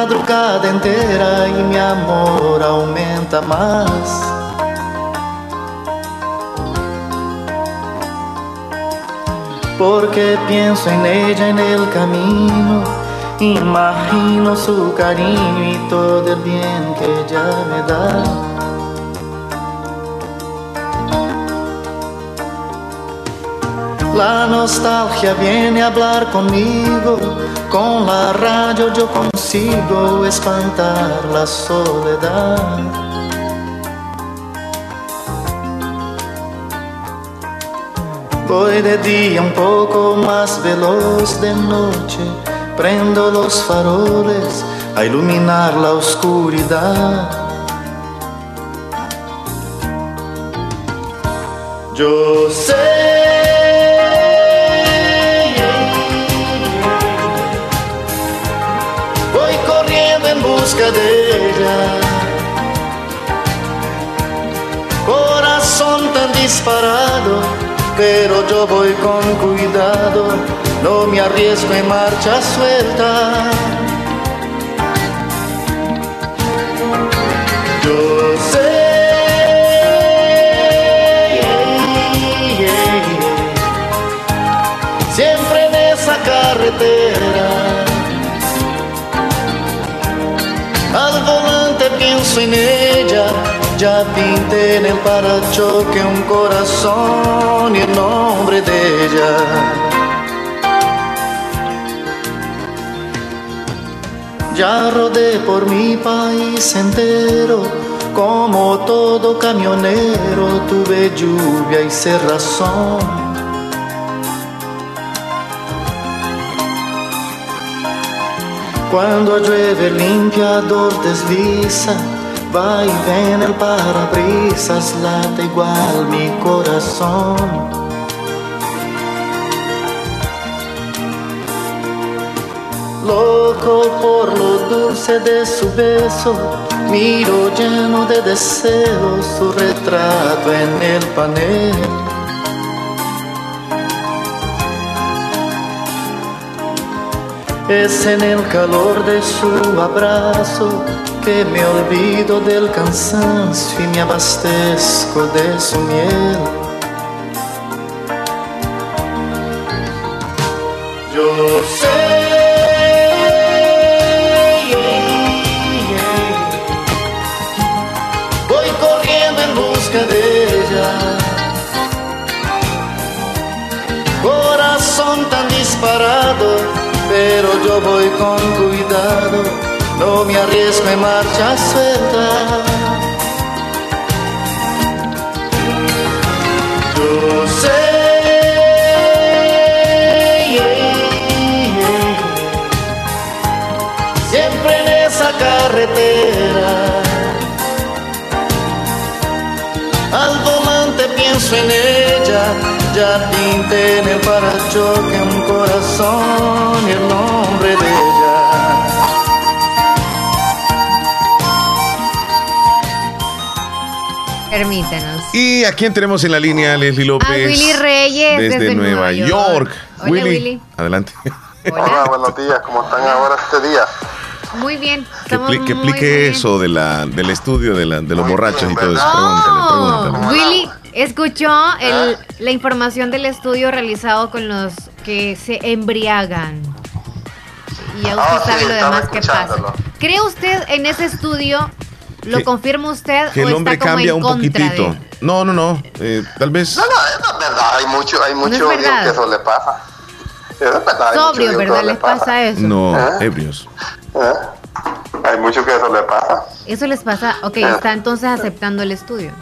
Madrugada entera y mi amor aumenta más. Porque pienso en ella en el camino, imagino su cariño y todo el bien que ella me da. La nostalgia viene a hablar conmigo, con la radio yo consigo espantar la soledad. Voy de día un poco más veloz de noche, prendo los faroles a iluminar la oscuridad. Yo sé Corazón tan disparado, pero yo voy con cuidado, no me arriesgo en marcha suelta. Yo sé. Siempre en esa carretera pienso en ella, ya pinté en el parachoque un corazón y el nombre de ella. Ya rodé por mi país entero, como todo camionero tuve lluvia y cerrazón. Cuando llueve el limpiador desliza va y ven el parabrisas, late igual mi corazón. Loco por lo dulce de su beso, miro lleno de deseos su retrato en el panel. Es en el calor de su abrazo que me olvido del cansancio y me abastezco de su miel. Voy con cuidado, no me arriesgo en marcha suelta. Yo sé. Siempre en esa carretera, al volante pienso en ella ya pinté en el parachoque un corazón y el Permítanos. ¿Y a quién tenemos en la línea, Leslie López? A Willy Reyes desde, Nueva, York. Willy, adelante. Hola. buenos días, ¿cómo están ahora este día? Muy bien. Que, explique eso de la, del estudio de, la, de los borrachos y todo eso. Oh, pregúntale, Willy, Escuchó la información del estudio realizado con los que se embriagan. Y ya usted ah, sabe lo demás que pasa. ¿Cree usted en ese estudio? ¿Lo confirma usted? Que el hombre cambia un poquitito. No, no, no. Eh, tal vez. No, no, es verdad. Hay mucho, hay mucho que eso le pasa. Es verdad. Sobrio, ¿verdad? ¿Les pasa. eso? No, ¿Eh? ebrios. ¿Eh? Hay mucho que eso le pasa. Eso les pasa. Ok, está entonces aceptando el estudio.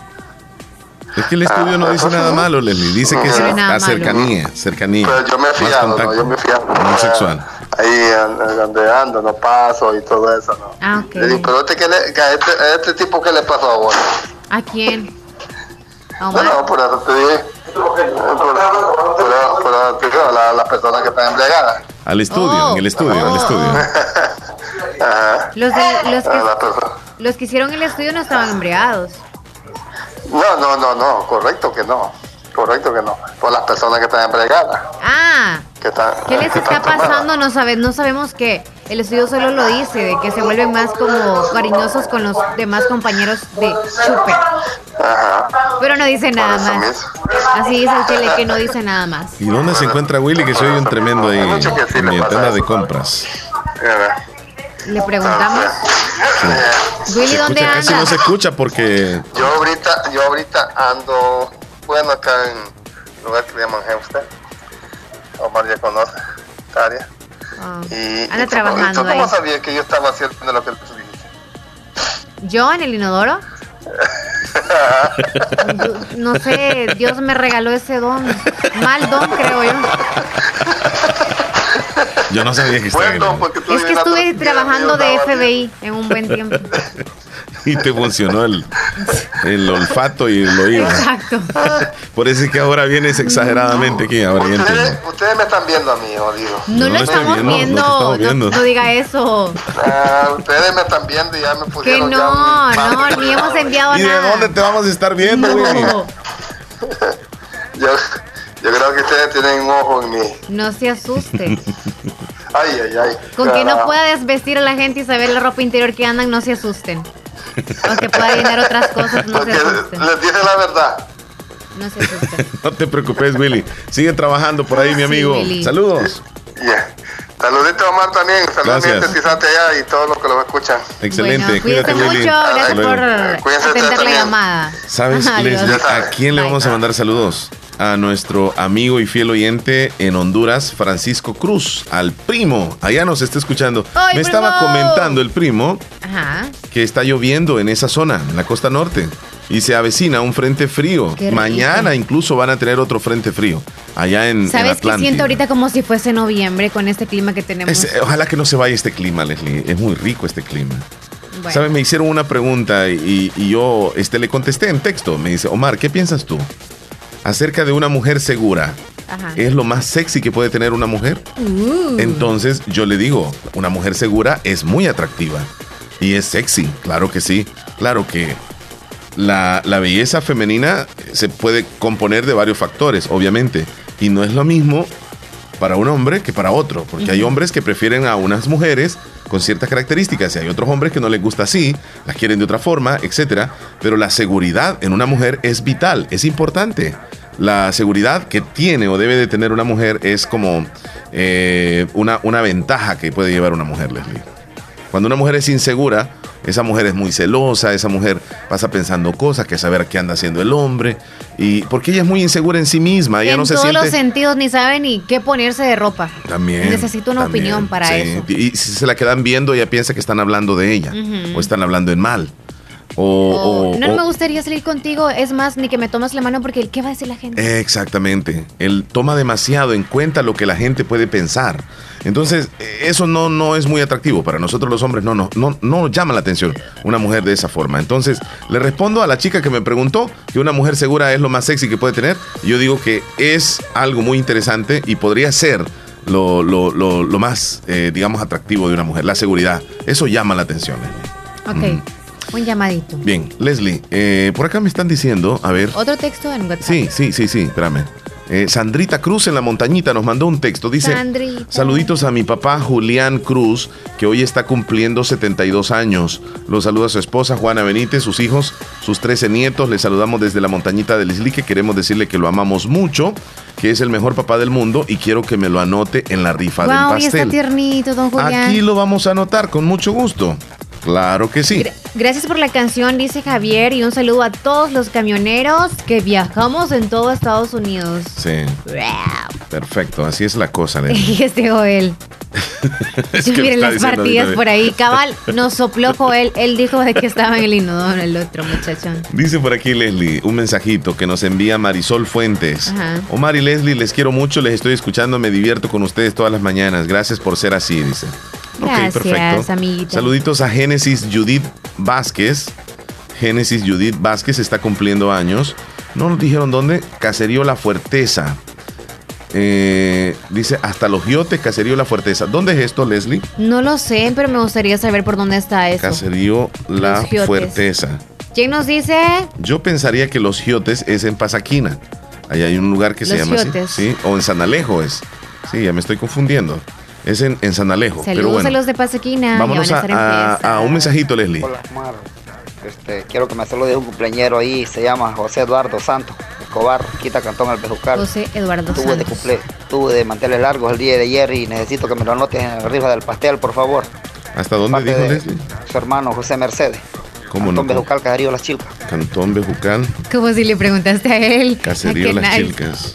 Es que el estudio no dice nada malo, Leslie. Dice que es la cercanía, cercanía. Pero yo me fío, no, yo me fío. No sexual. Ahí donde ando, no paso y todo eso, ¿no? Ah, ok. pero este, que le, a, este, a este tipo, ¿qué le pasó? ¿A quién? ¿A no, no, por eso te dije. Por, por, por, la, las personas que están embriagadas. Al estudio, en el estudio, oh. en el estudio. (laughs) Ajá. Los, de, los, que, los que hicieron el estudio no estaban embriagados. No, no, no, no, correcto que no. Correcto que no. Por las personas que están embriagadas. Ah. ¿Qué les está pasando? No, sabe, no sabemos que el estudio solo lo dice, de que se vuelven más como cariñosos con los demás compañeros de chupe. Ajá. Pero no dice nada más. Así dice el chile que no dice nada más. ¿Y dónde se encuentra Willy? Que soy un tremendo ahí en mi tienda de compras. Le preguntamos. Willy, ¿dónde anda? Casi no se escucha porque. Yo ahorita, yo ahorita ando, bueno, acá en un lugar que le llaman Hempstead. Omar ya conoce esta área. Ah, y, anda trabajando. ¿Tú cómo sabías que yo estaba haciendo lo que tú dijiste? ¿Yo en el inodoro? (laughs) no sé, Dios me regaló ese don. Mal don, creo yo. Yo no sabía que estaba Es que estuve trabajando de FBI en un buen tiempo. (laughs) y te funcionó el, el, olfato y el oído. Exacto. Por eso es que ahora vienes exageradamente aquí. Ahora ustedes, ustedes, me están viendo a mí, o digo. No, lo estamos viendo. No, no, diga eso. Ah, ustedes me están viendo y ya me pusieron. Que no, no, ni hemos enviado nada. ¿Y de dónde te vamos a estar viendo, güey? yo, yo creo que ustedes tienen un ojo en mí. No se asusten. ay, ay, ay. Con que no pueda desvestir a la gente y saber la ropa interior que andan, no se asusten. Aunque pueda llenar otras cosas, no se asusten. Les dice la verdad. No se asusten. (laughs) no te preocupes, Willy. Sigue trabajando por ahí, mi amigo. Saludos. Yeah. Saludito a Omar también, saludos a allá y todos los que lo escuchan. Excelente, cuídate Willy. mucho, gracias por atender la llamada. ¿Sabes, (laughs) a quién le vamos a mandar saludos? A nuestro amigo y fiel oyente en Honduras, Francisco Cruz, al primo. Allá nos está escuchando. Me estaba comentando el primo que está lloviendo en esa zona, en la costa norte. Y se avecina un frente frío. Mañana incluso van a tener otro frente frío. allá en, ¿Sabes qué siento ahorita como si fuese noviembre con este clima que tenemos? ojalá que no se vaya este clima, Leslie. Es muy rico este clima. ¿Sabes? Me hicieron una pregunta y, yo este, le contesté en texto. Me dice, Omar, ¿qué piensas tú acerca de una mujer segura? ¿Es lo más sexy que puede tener una mujer? Uh. Entonces yo le digo, una mujer segura es muy atractiva y es sexy, claro que sí. Claro que la, la belleza femenina se puede componer de varios factores, obviamente. Y no es lo mismo para un hombre que para otro, porque hay hombres que prefieren a unas mujeres con ciertas características y hay otros hombres que no les gusta así, las quieren de otra forma, etcétera. Pero la seguridad en una mujer es vital, es importante. La seguridad que tiene o debe de tener una mujer es como eh, una, una ventaja que puede llevar una mujer, Leslie. Cuando una mujer es insegura, esa mujer es muy celosa, esa mujer pasa pensando cosas, que saber qué anda haciendo el hombre, y porque ella es muy insegura en sí misma, ella en no se todos los sentidos ni sabe ni qué ponerse de ropa. También. Necesito una opinión para eso. Y si se la quedan viendo, ella piensa que están hablando de ella o están hablando en mal. O, no me gustaría salir contigo, es más, ni que me tomes la mano porque ¿qué va a decir la gente? Exactamente. Él toma demasiado en cuenta lo que la gente puede pensar. Entonces, eso no, no es muy atractivo. Para nosotros los hombres no, no, no, no llama la atención una mujer de esa forma. Entonces, le respondo a la chica que me preguntó que una mujer segura es lo más sexy que puede tener. Yo digo que es algo muy interesante y podría ser lo, más, eh, digamos, atractivo de una mujer, la seguridad. Eso llama la atención. Ok. Mm. Un llamadito. Bien, Leslie, eh, por acá me están diciendo, a ver. Otro texto en WhatsApp. Sí, sí, sí, sí, espérame. Eh, Sandrita Cruz en la montañita nos mandó un texto. Dice: Saluditos a mi papá Julián Cruz, que hoy está cumpliendo 72 años. Los saluda a su esposa Juana Benítez, sus hijos, sus 13 nietos. Le saludamos desde la montañita del Islique. Queremos decirle que lo amamos mucho, que es el mejor papá del mundo y quiero que me lo anote en la rifa del pastel. Está tiernito, don Julián. Aquí lo vamos a anotar con mucho gusto. Claro que sí. gracias por la canción, dice Javier, y un saludo a todos los camioneros que viajamos en todo Estados Unidos. Sí. Perfecto, así es la cosa. (laughs) Y este Joel. (laughs) miren las partidas por ahí. Cabal, (laughs) nos sopló Joel. Él dijo de que estaba en el inodoro el otro muchachón. Dice por aquí Leslie, un mensajito que nos envía Marisol Fuentes. Omar y Leslie, les quiero mucho, les estoy escuchando, me divierto con ustedes todas las mañanas. Gracias por ser así, dice. Gracias, ok, perfecto. Saluditos a Génesis Judith Vázquez. Génesis Judith Vázquez está cumpliendo años. No nos dijeron dónde. Caserío La Fuerteza. Eh, dice hasta los Giotes, Caserío La Fuerteza. ¿Dónde es esto, Leslie? No lo sé, pero me gustaría saber por dónde está eso. Caserío La Fuerteza. ¿Quién nos dice? Yo pensaría que los Giotes es en Pasaquina. Ahí hay un lugar que se llama así. Sí, o en San Alejo es. Sí, ya me estoy confundiendo. Es en, en San Alejo. Saludos pero bueno, a los de Pasaquina. Vámonos a, a, un mensajito, Leslie. Hola, Mar. Este, quiero que me salude un cumpleañero ahí, se llama José Eduardo Santos, Escobar, quita Cantón El Bejucal. José Eduardo tuve Santos. De cumple, tuve de manteles largos el día de ayer y necesito que me lo anotes en la rifa del pastel, por favor. ¿Hasta dónde dijo Leslie? Su hermano José Mercedes. ¿Cómo Cantón no? Bejucal, Caserío Las Chilcas. Cantón Bejucal. Como si le preguntaste a él. Caserío Las Chilcas.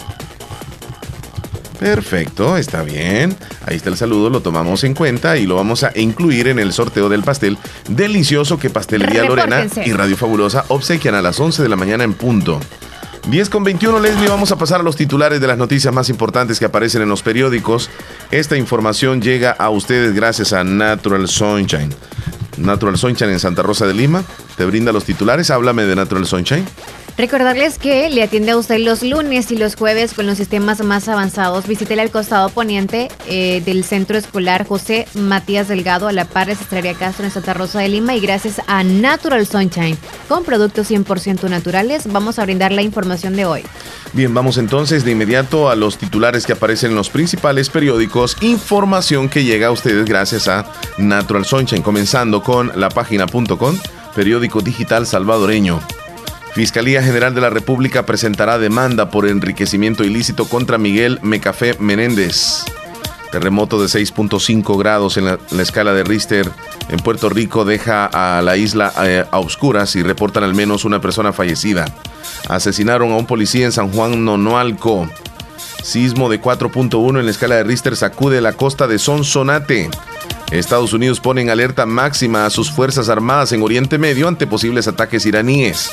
Perfecto, está bien. Ahí está el saludo, lo tomamos en cuenta y lo vamos a incluir en el sorteo del pastel delicioso que Pastelería Lorena y Radio Fabulosa obsequian a las 11 de la mañana en punto. 10 con 21, Leslie, vamos a pasar a los titulares de las noticias más importantes que aparecen en los periódicos. Esta información llega a ustedes gracias a Natural Sunshine. Natural Sunshine en Santa Rosa de Lima. Te brinda los titulares. Háblame de Natural Sunshine. Recordarles que le atiende a usted los lunes y los jueves con los sistemas más avanzados. Visítele al costado poniente eh, del Centro Escolar José Matías Delgado a la par de Estrella Castro en Santa Rosa de Lima y gracias a Natural Sunshine con productos 100% naturales vamos a brindar la información de hoy. Bien, vamos entonces de inmediato a los titulares que aparecen en los principales periódicos. Información que llega a ustedes gracias a Natural Sunshine, comenzando con la página.com, periódico digital salvadoreño. Fiscalía General de la República presentará demanda por enriquecimiento ilícito contra Miguel Mecafé Menéndez. Terremoto de 6.5 grados en la, escala de Richter en Puerto Rico deja a la isla eh, a oscuras y reportan al menos una persona fallecida. Asesinaron a un policía en San Juan Nonoalco. Sismo de 4.1 en la escala de Richter sacude la costa de Sonsonate. Estados Unidos pone en alerta máxima a sus Fuerzas Armadas en Oriente Medio ante posibles ataques iraníes.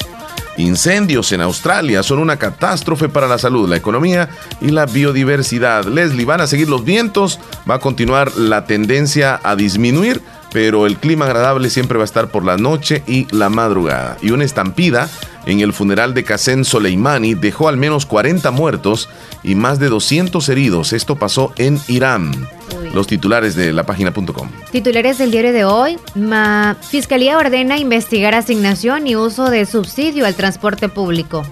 Incendios en Australia son una catástrofe para la salud, la economía y la biodiversidad. Leslie, van a seguir los vientos, va a continuar la tendencia a disminuir pero el clima agradable siempre va a estar por la noche y la madrugada. Y una estampida en el funeral de Qasem Soleimani dejó al menos 40 muertos y más de 200 heridos. Esto pasó en Irán. Los titulares de la página.com. Titulares del diario de hoy. Fiscalía ordena investigar asignación y uso de subsidio al transporte público.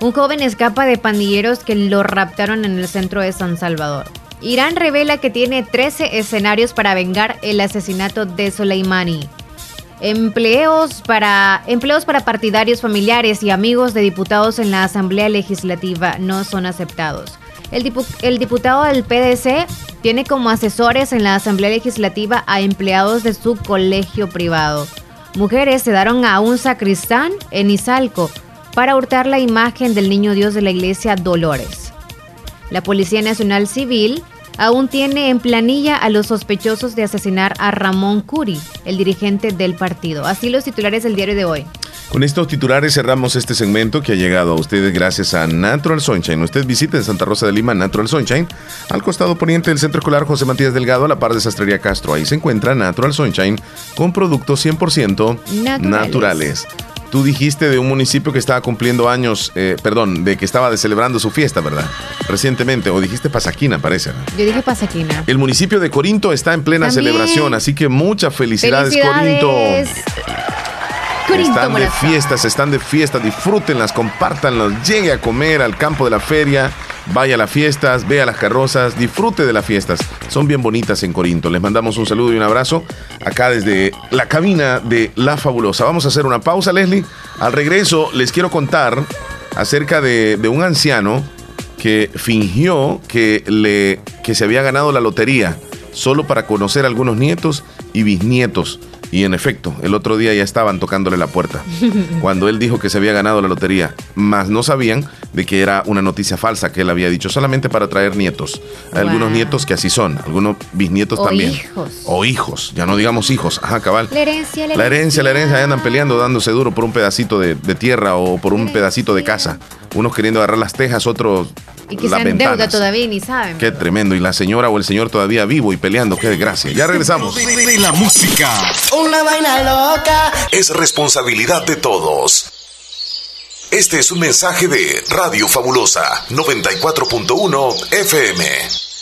Un joven escapa de pandilleros que lo raptaron en el centro de San Salvador. Irán revela que tiene 13 escenarios para vengar el asesinato de Soleimani. Empleos para, empleos para partidarios familiares y amigos de diputados en la Asamblea Legislativa no son aceptados. El, diputado del PDC tiene como asesores en la Asamblea Legislativa a empleados de su colegio privado. Mujeres se daron a un sacristán en Izalco para hurtar la imagen del Niño Dios de la iglesia Dolores. La Policía Nacional Civil aún tiene en planilla a los sospechosos de asesinar a Ramón Curi, el dirigente del partido. Así los titulares del diario de hoy. Con estos titulares cerramos este segmento que ha llegado a ustedes gracias a Natural Sunshine. Usted visite en Santa Rosa de Lima Natural Sunshine, al costado poniente del Centro Escolar José Matías Delgado, a la par de Sastrería Castro. Ahí se encuentra Natural Sunshine con productos 100% naturales. Tú dijiste de un municipio que estaba cumpliendo años, eh, perdón, de que estaba celebrando su fiesta, ¿verdad? Recientemente, o dijiste Pasaquina, parece. Yo dije Pasaquina. El municipio de Corinto está en plena celebración, así que muchas felicidades, Corinto. Corinto. Están de fiestas, están de fiestas, disfrútenlas, compártanlas, llegue a comer al campo de la feria Vaya a las fiestas, vea las carrozas, disfrute de las fiestas. Son bien bonitas en Corinto. Les mandamos un saludo y un abrazo acá desde la cabina de La Fabulosa. Vamos a hacer una pausa, Leslie. Al regreso les quiero contar acerca de, un anciano que fingió que, le, que se había ganado la lotería solo para conocer a algunos nietos y bisnietos y en efecto, el otro día ya estaban tocándole la puerta (laughs) cuando él dijo que se había ganado la lotería, mas no sabían de que era una noticia falsa que él había dicho solamente para traer nietos. Hay algunos nietos que así son, algunos bisnietos o también. Hijos. O hijos, ya no digamos hijos, ajá, cabal. La herencia, la, herencia, la herencia, ahí andan peleando, dándose duro por un pedacito de, tierra o por un pedacito de casa. Unos queriendo agarrar las tejas, otros y que se deuda todavía ni saben. Qué tremendo. Y la señora o el señor todavía vivo y peleando. Qué desgracia. Ya regresamos. la música. Una vaina loca. Es responsabilidad de todos. Este es un mensaje de Radio Fabulosa 94.1 FM.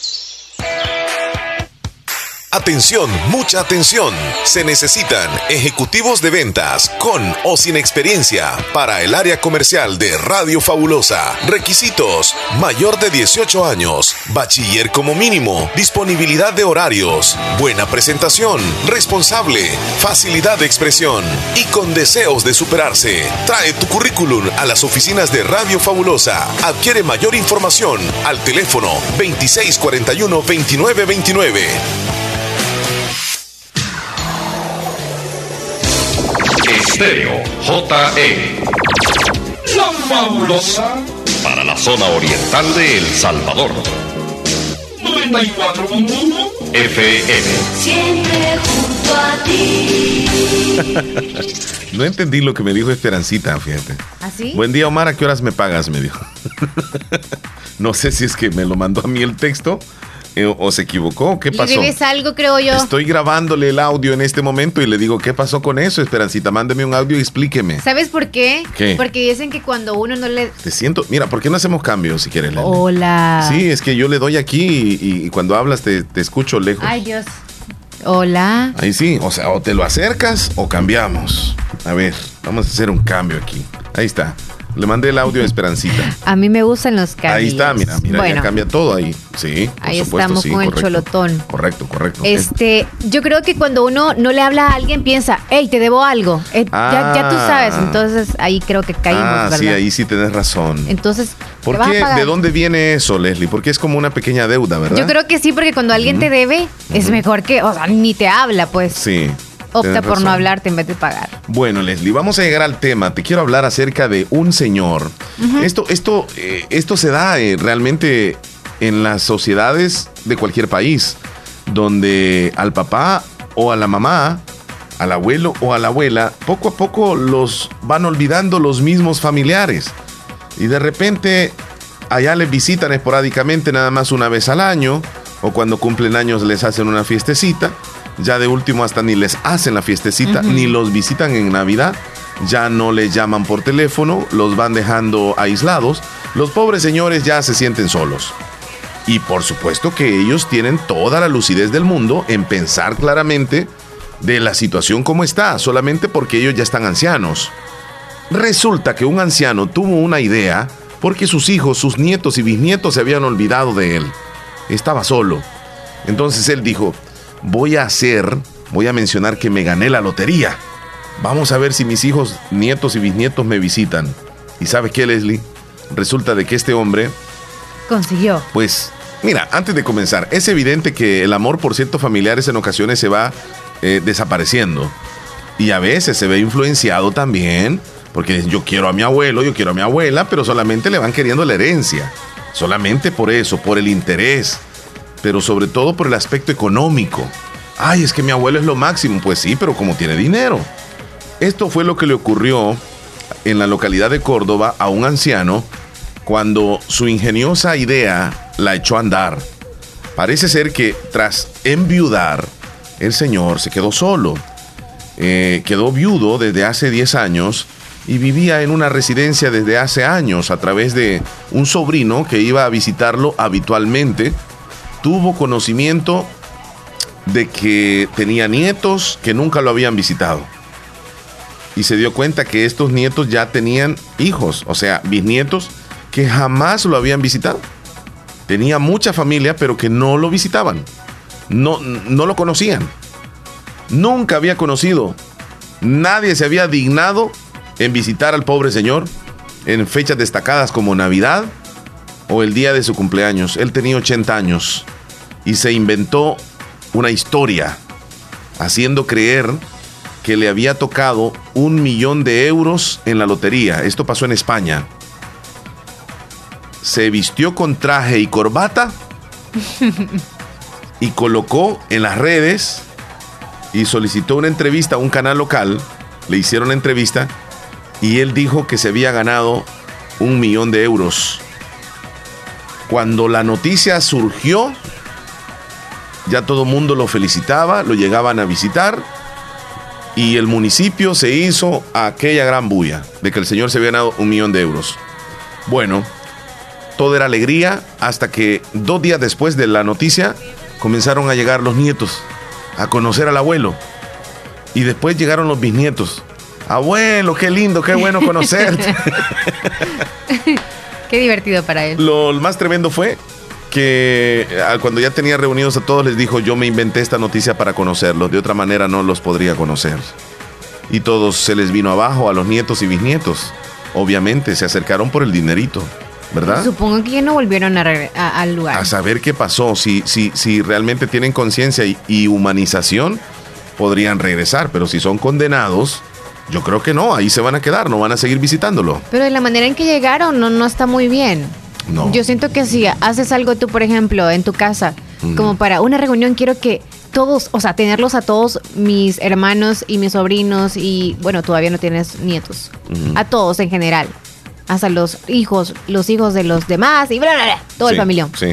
Atención, mucha atención. Se necesitan ejecutivos de ventas con o sin experiencia para el área comercial de Radio Fabulosa. Requisitos: mayor de 18 años, bachiller como mínimo, disponibilidad de horarios, buena presentación, responsable, facilidad de expresión y con deseos de superarse. Trae tu currículum a las oficinas de Radio Fabulosa. Adquiere mayor información al teléfono 2641 2929. Estéreo JE. La fabulosa para la zona oriental de El Salvador. 94.1 FM. Siempre junto a ti. (laughs) no entendí lo que me dijo Esperancita, fíjate. ¿Así? ¿Ah, Buen día, Omar. ¿A qué horas me pagas? Me dijo. (laughs) no sé si es que me lo mandó a mí el texto eh, o se equivocó. ¿Qué pasó? Le algo, creo yo. Estoy grabándole el audio en este momento y le digo, ¿qué pasó con eso, Esperancita? Mándeme un audio y explíqueme. ¿Sabes por qué? ¿Qué? Porque dicen que cuando uno no le... Te siento... Mira, ¿por qué no hacemos cambios si quieres? Hola. Sí, es que yo le doy aquí y, cuando hablas te, te escucho lejos. Ay, Dios. Hola. Ahí sí, o sea, o te lo acercas o cambiamos. A ver, vamos a hacer un cambio aquí. Ahí está. Le mandé el audio de Esperancita. A mí me gustan los cambios. Ahí está, mira, mira, ya cambia todo ahí. Sí, por ahí estamos con el cholotón. Correcto, correcto. Este, yo creo que cuando uno no le habla a alguien piensa, hey, te debo algo. Eh, ya, tú sabes, ah. entonces ahí creo que caímos, ah, sí, ahí sí tienes razón. Entonces, ¿por qué? ¿De dónde viene eso, Leslie? Porque es como una pequeña deuda, ¿verdad? Yo creo que sí, porque cuando alguien te debe, es mejor que, o sea, ni te habla, pues. Sí opta por no hablarte en vez de pagar. Bueno, Leslie, vamos a llegar al tema. Te quiero hablar acerca de un señor. Esto, esto, eh, esto se da eh, realmente en las sociedades de cualquier país, donde al papá o a la mamá al abuelo o a la abuela, poco a poco los van olvidando los mismos familiares. Y de repente allá les visitan esporádicamente nada más una vez al año, o cuando cumplen años les hacen una fiestecita. Ya de último hasta ni les hacen la fiestecita, ni los visitan en Navidad. Ya no les llaman por teléfono, los van dejando aislados. Los pobres señores ya se sienten solos. Y por supuesto que ellos tienen toda la lucidez del mundo en pensar claramente de la situación como está, solamente porque ellos ya están ancianos. Resulta que un anciano tuvo una idea porque sus hijos, sus nietos y bisnietos se habían olvidado de él. Estaba solo. Entonces él dijo, voy a hacer, voy a mencionar que me gané la lotería. Vamos a ver si mis hijos, nietos y bisnietos me visitan. ¿Y sabes qué, Leslie? Resulta de que este hombre... Consiguió. Pues, mira, antes de comenzar, es evidente que el amor por ciertos familiares en ocasiones se va eh, desapareciendo. Y a veces se ve influenciado también, porque yo quiero a mi abuelo, yo quiero a mi abuela, pero solamente le van queriendo la herencia. Solamente por eso, por el interés, pero sobre todo por el aspecto económico. Ay, es que mi abuelo es lo máximo. Pues sí, pero como tiene dinero. Esto fue lo que le ocurrió en la localidad de Córdoba a un anciano cuando su ingeniosa idea la echó a andar. Parece ser que tras enviudar, el señor se quedó solo. Eh, quedó viudo desde hace 10 años y vivía en una residencia desde hace años a través de un sobrino que iba a visitarlo habitualmente. Tuvo conocimiento de que tenía nietos que nunca lo habían visitado. Y se dio cuenta que estos nietos ya tenían hijos, o sea, bisnietos que jamás lo habían visitado. Tenía mucha familia, pero que no lo visitaban no, no lo conocían. Nunca había conocido. Nadie se había dignado en visitar al pobre señor en fechas destacadas como Navidad o el día de su cumpleaños. Él tenía 80 años y se inventó una historia haciendo creer que le había tocado un millón de euros en la lotería. Esto pasó en España. Se vistió con traje y corbata (laughs) y colocó en las redes y solicitó una entrevista a un canal local. Le hicieron la entrevista y él dijo que se había ganado un millón de euros. Cuando la noticia surgió, ya todo el mundo lo felicitaba, lo llegaban a visitar y el municipio se hizo aquella gran bulla de que el señor se había ganado un millón de euros. Bueno, todo era alegría hasta que dos días después de la noticia comenzaron a llegar los nietos a conocer al abuelo. Y después llegaron los bisnietos. Abuelo, qué lindo, qué bueno (laughs) conocerte. (laughs) qué divertido para él. Lo más tremendo fue que ah, cuando ya tenía reunidos a todos les dijo, yo me inventé esta noticia para conocerlos, de otra manera no los podría conocer. Y todos se les vino abajo a los nietos y bisnietos. Obviamente se acercaron por el dinerito. ¿verdad? Supongo que ya no volvieron al lugar. A saber qué pasó, si, si, si realmente tienen conciencia y, humanización, podrían regresar, pero si son condenados, yo creo que no, ahí se van a quedar, no van a seguir visitándolo. Pero de la manera en que llegaron no, no está muy bien. No. Yo siento que si haces algo tú, por ejemplo, en tu casa, como para una reunión, quiero que todos, o sea, tenerlos a todos mis hermanos y mis sobrinos y, bueno, todavía no tienes nietos, a todos en general hasta los hijos, los hijos de los demás y bla, bla, bla, todo el familia. Sí.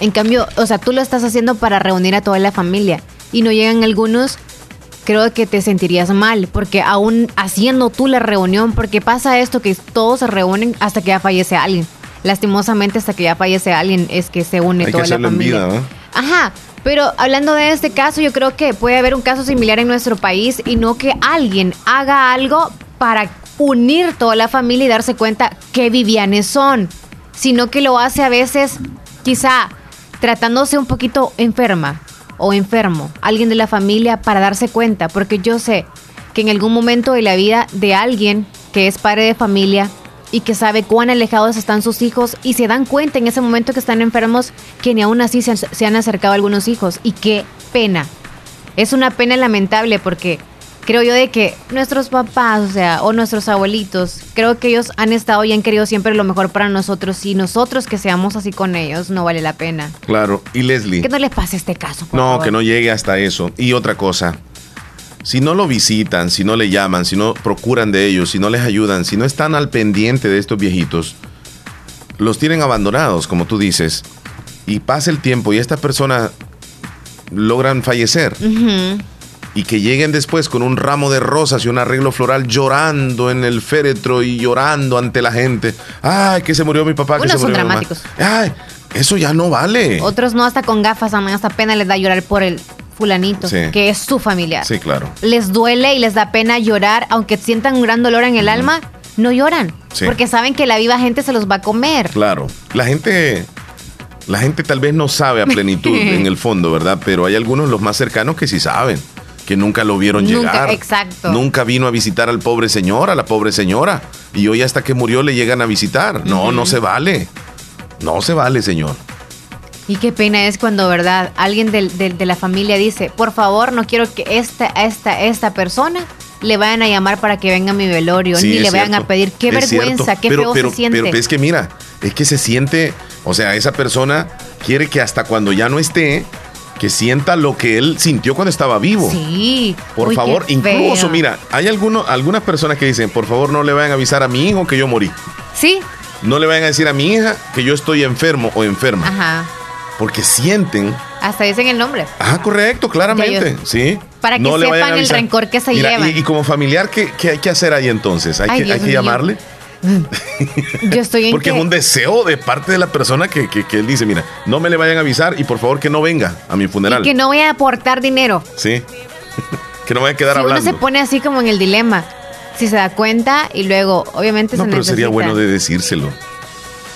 En cambio, o sea, tú lo estás haciendo para reunir a toda la familia y no llegan algunos, creo que te sentirías mal, porque aún haciendo tú la reunión, porque pasa esto que todos se reúnen hasta que ya fallece alguien. Lastimosamente, hasta que ya fallece alguien es que se une toda la familia. Ajá, pero hablando de este caso, yo creo que puede haber un caso similar en nuestro país y no que alguien haga algo para unir toda la familia y darse cuenta qué Vivianes son, sino que lo hace a veces quizá tratándose un poquito enferma o enfermo, alguien de la familia para darse cuenta, porque yo sé que en algún momento de la vida de alguien que es padre de familia y que sabe cuán alejados están sus hijos y se dan cuenta en ese momento que están enfermos que ni aún así se, han acercado algunos hijos y qué pena. Es una pena lamentable porque creo yo de que nuestros papás, o sea, o nuestros abuelitos, creo que ellos han estado y han querido siempre lo mejor para nosotros y nosotros que seamos así con ellos no vale la pena. Claro, y Leslie. Que no les pase este caso. no, que no llegue hasta eso. Y otra cosa, si no lo visitan, si no le llaman, si no procuran de ellos, si no les ayudan, si no están al pendiente de estos viejitos, los tienen abandonados, como tú dices, y pasa el tiempo y esta persona logran fallecer. Y que lleguen después con un ramo de rosas y un arreglo floral llorando en el féretro y llorando ante la gente. Ay, que se murió mi papá, que se murió son dramáticos. Ay, eso ya no vale. Otros no, hasta con gafas, hasta pena les da llorar por el fulanito, que es su familiar. Sí, claro. Les duele y les da pena llorar, aunque sientan un gran dolor en el alma, no lloran. Porque saben que la viva gente se los va a comer. Claro. La gente la gente tal vez no sabe a plenitud (laughs) en el fondo, ¿verdad? Pero hay algunos, los más cercanos, que sí saben, que nunca lo vieron llegar. Exacto. Nunca vino a visitar al pobre señor, a la pobre señora. Y hoy hasta que murió le llegan a visitar. No, no se vale. No se vale, señor. Y qué pena es cuando, ¿verdad? Alguien de, la familia dice, por favor, no quiero que esta, esta, esta persona le vayan a llamar para que venga a mi velorio, ni le vayan a pedir. Qué vergüenza, qué feo se siente. Pero es que mira, es que se siente o sea, esa persona quiere que hasta cuando ya no esté, que sienta lo que él sintió cuando estaba vivo. Sí. Por favor, incluso, mira, hay algunas personas que dicen, por favor, no le vayan a avisar a mi hijo que yo morí. Sí. No le vayan a decir a mi hija que yo estoy enfermo o enferma. Ajá. Porque sienten. Hasta dicen el nombre. Ah, correcto, claramente. Sí. Para que sepan el rencor que se llevan. Y, como familiar, ¿qué, hay que hacer ahí entonces? ¿Hay, que, hay que llamarle? (laughs) Yo estoy en Porque es un deseo de parte de la persona que, él dice, mira, no me le vayan a avisar y por favor que no venga a mi funeral. que no vaya a aportar dinero. Sí. (laughs) que no vaya a quedar si hablando. Uno se pone así como en el dilema. Si se da cuenta y luego, obviamente, no, pero sería bueno de decírselo.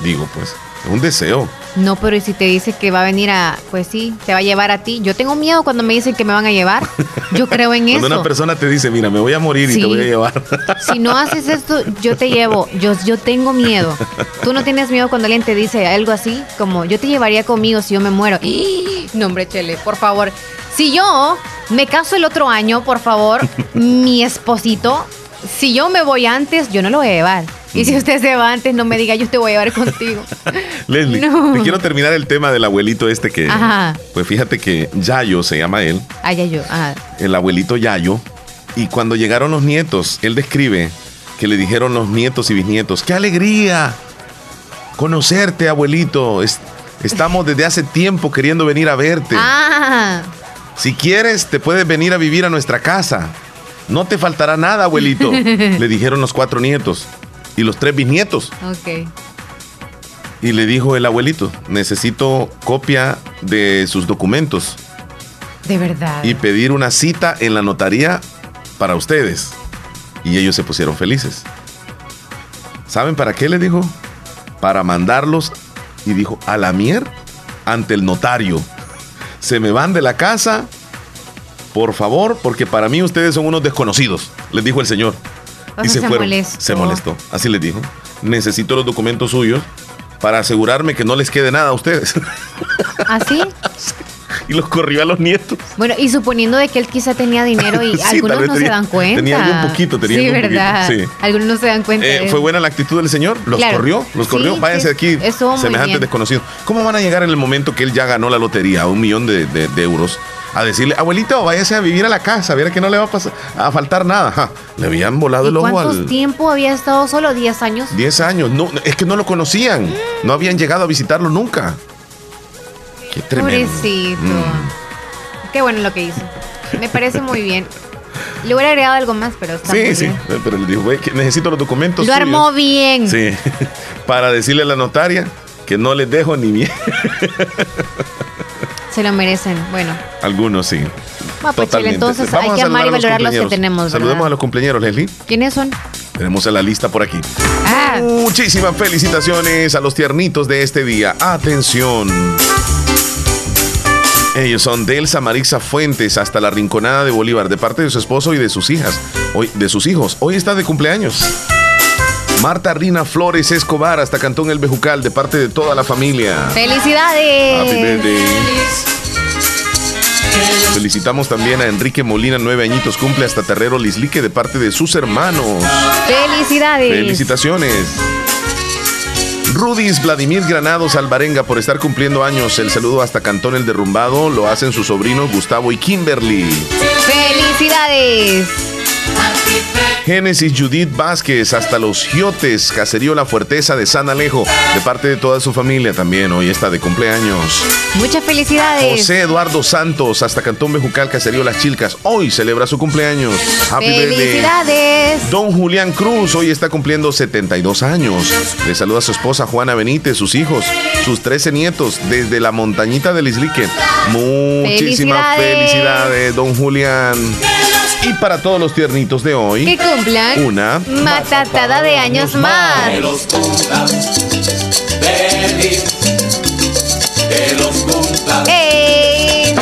Digo, pues, es un deseo. No, pero ¿y si te dice que va a venir a, pues sí, te va a llevar a ti? Yo tengo miedo cuando me dicen que me van a llevar. Yo creo en eso. (laughs) Cuando una persona te dice, mira, me voy a morir y te voy a llevar. (laughs) si no haces esto, yo te llevo. Yo, yo tengo miedo. Tú no tienes miedo cuando alguien te dice algo así, como yo te llevaría conmigo si yo me muero. No, hombre, Chele, por favor. Si yo me caso el otro año, por favor, mi esposito, si yo me voy antes, yo no lo voy a llevar. Y si usted se va antes, no me diga, yo te voy a llevar contigo. (laughs) Leslie, (laughs) te quiero terminar el tema del abuelito este que. Ajá. Pues fíjate que Yayo se llama él. Ah, Yayo, ajá. El abuelito Yayo. Y cuando llegaron los nietos, él describe que le dijeron los nietos y bisnietos: ¡Qué alegría! Conocerte, abuelito. estamos desde hace tiempo queriendo venir a verte. Ah. Si quieres, te puedes venir a vivir a nuestra casa. No te faltará nada, abuelito, (laughs) le dijeron los cuatro nietos y los tres bisnietos. Ok. Y le dijo el abuelito, necesito copia de sus documentos. De verdad. Y pedir una cita en la notaría para ustedes. Y ellos se pusieron felices. ¿Saben para qué le dijo? Para mandarlos, y dijo, a la mier ante el notario. Se me van de la casa, por favor, porque para mí ustedes son unos desconocidos, les dijo el señor y se, Molestó. Se molestó. Así les dijo. Necesito los documentos suyos para asegurarme que no les quede nada a ustedes. ¿Así? (laughs) y los corrió a los nietos. Bueno, y suponiendo de que él quizá tenía dinero y (laughs) algunos no se dan cuenta. Tenía un poquito, tenía sí, verdad. Sí. Algunos no se dan cuenta. Eh, ¿Fue buena la actitud del señor? ¿Los corrió? ¿Los corrió? Váyanse aquí, semejantes desconocidos. ¿Cómo van a llegar en el momento que él ya ganó la lotería, un millón de euros? A decirle, abuelito, váyase a vivir a la casa, viera que no le va a, pasar, a faltar nada. le habían volado el ojo ¿Cuánto tiempo había estado solo? ¿10 años? 10 años. No, es que no lo conocían. Mm. No habían llegado a visitarlo nunca. Qué tremendo. Pobrecito. Mm. Qué bueno lo que hizo. Me parece muy bien. Le hubiera agregado algo más, pero está Sí, sí. Pero le dijo, necesito los documentos. Lo armó bien. Sí. (laughs) Para decirle a la notaria que no les dejo ni bien. (laughs) Se lo merecen, bueno. Algunos sí. pues entonces hay que amar y valorar los que tenemos. Saludemos a los cumpleaños, Leslie. ¿Quiénes son? Tenemos en la lista por aquí. Ah. Muchísimas felicitaciones a los tiernitos de este día. Atención. Ellos son Delsa Marixa Fuentes hasta la Rinconada de Bolívar, de parte de su esposo y de sus hijas. Hoy, de sus hijos. Hoy está de cumpleaños. Marta Rina Flores Escobar hasta Cantón El Bejucal de parte de toda la familia. ¡Felicidades! Felicitamos también a Enrique Molina, nueve añitos, cumple hasta Terrero Lislique de parte de sus hermanos. ¡Felicidades! Felicitaciones. Rudis Vladimir Granados Alvarenga por estar cumpliendo años. El saludo hasta Cantón El Derrumbado lo hacen sus sobrinos Gustavo y Kimberly. ¡Felicidades! Génesis Judith Vázquez, hasta los Giotes, Caserío La Fuerteza de San Alejo, de parte de toda su familia también, hoy está de cumpleaños. Muchas felicidades. José Eduardo Santos, hasta Cantón Bejucal, Caserío Las Chilcas, hoy celebra su cumpleaños. Happy felicidades. Don Julián Cruz, hoy está cumpliendo 72 años. Le saluda a su esposa Juana Benítez, sus hijos, sus 13 nietos, desde la montañita del Islique. Muchísimas felicidades don Julián. Y para todos los tiernitos de hoy, que cumplan una matatada de años más. Que los feliz, que los cumplan feliz.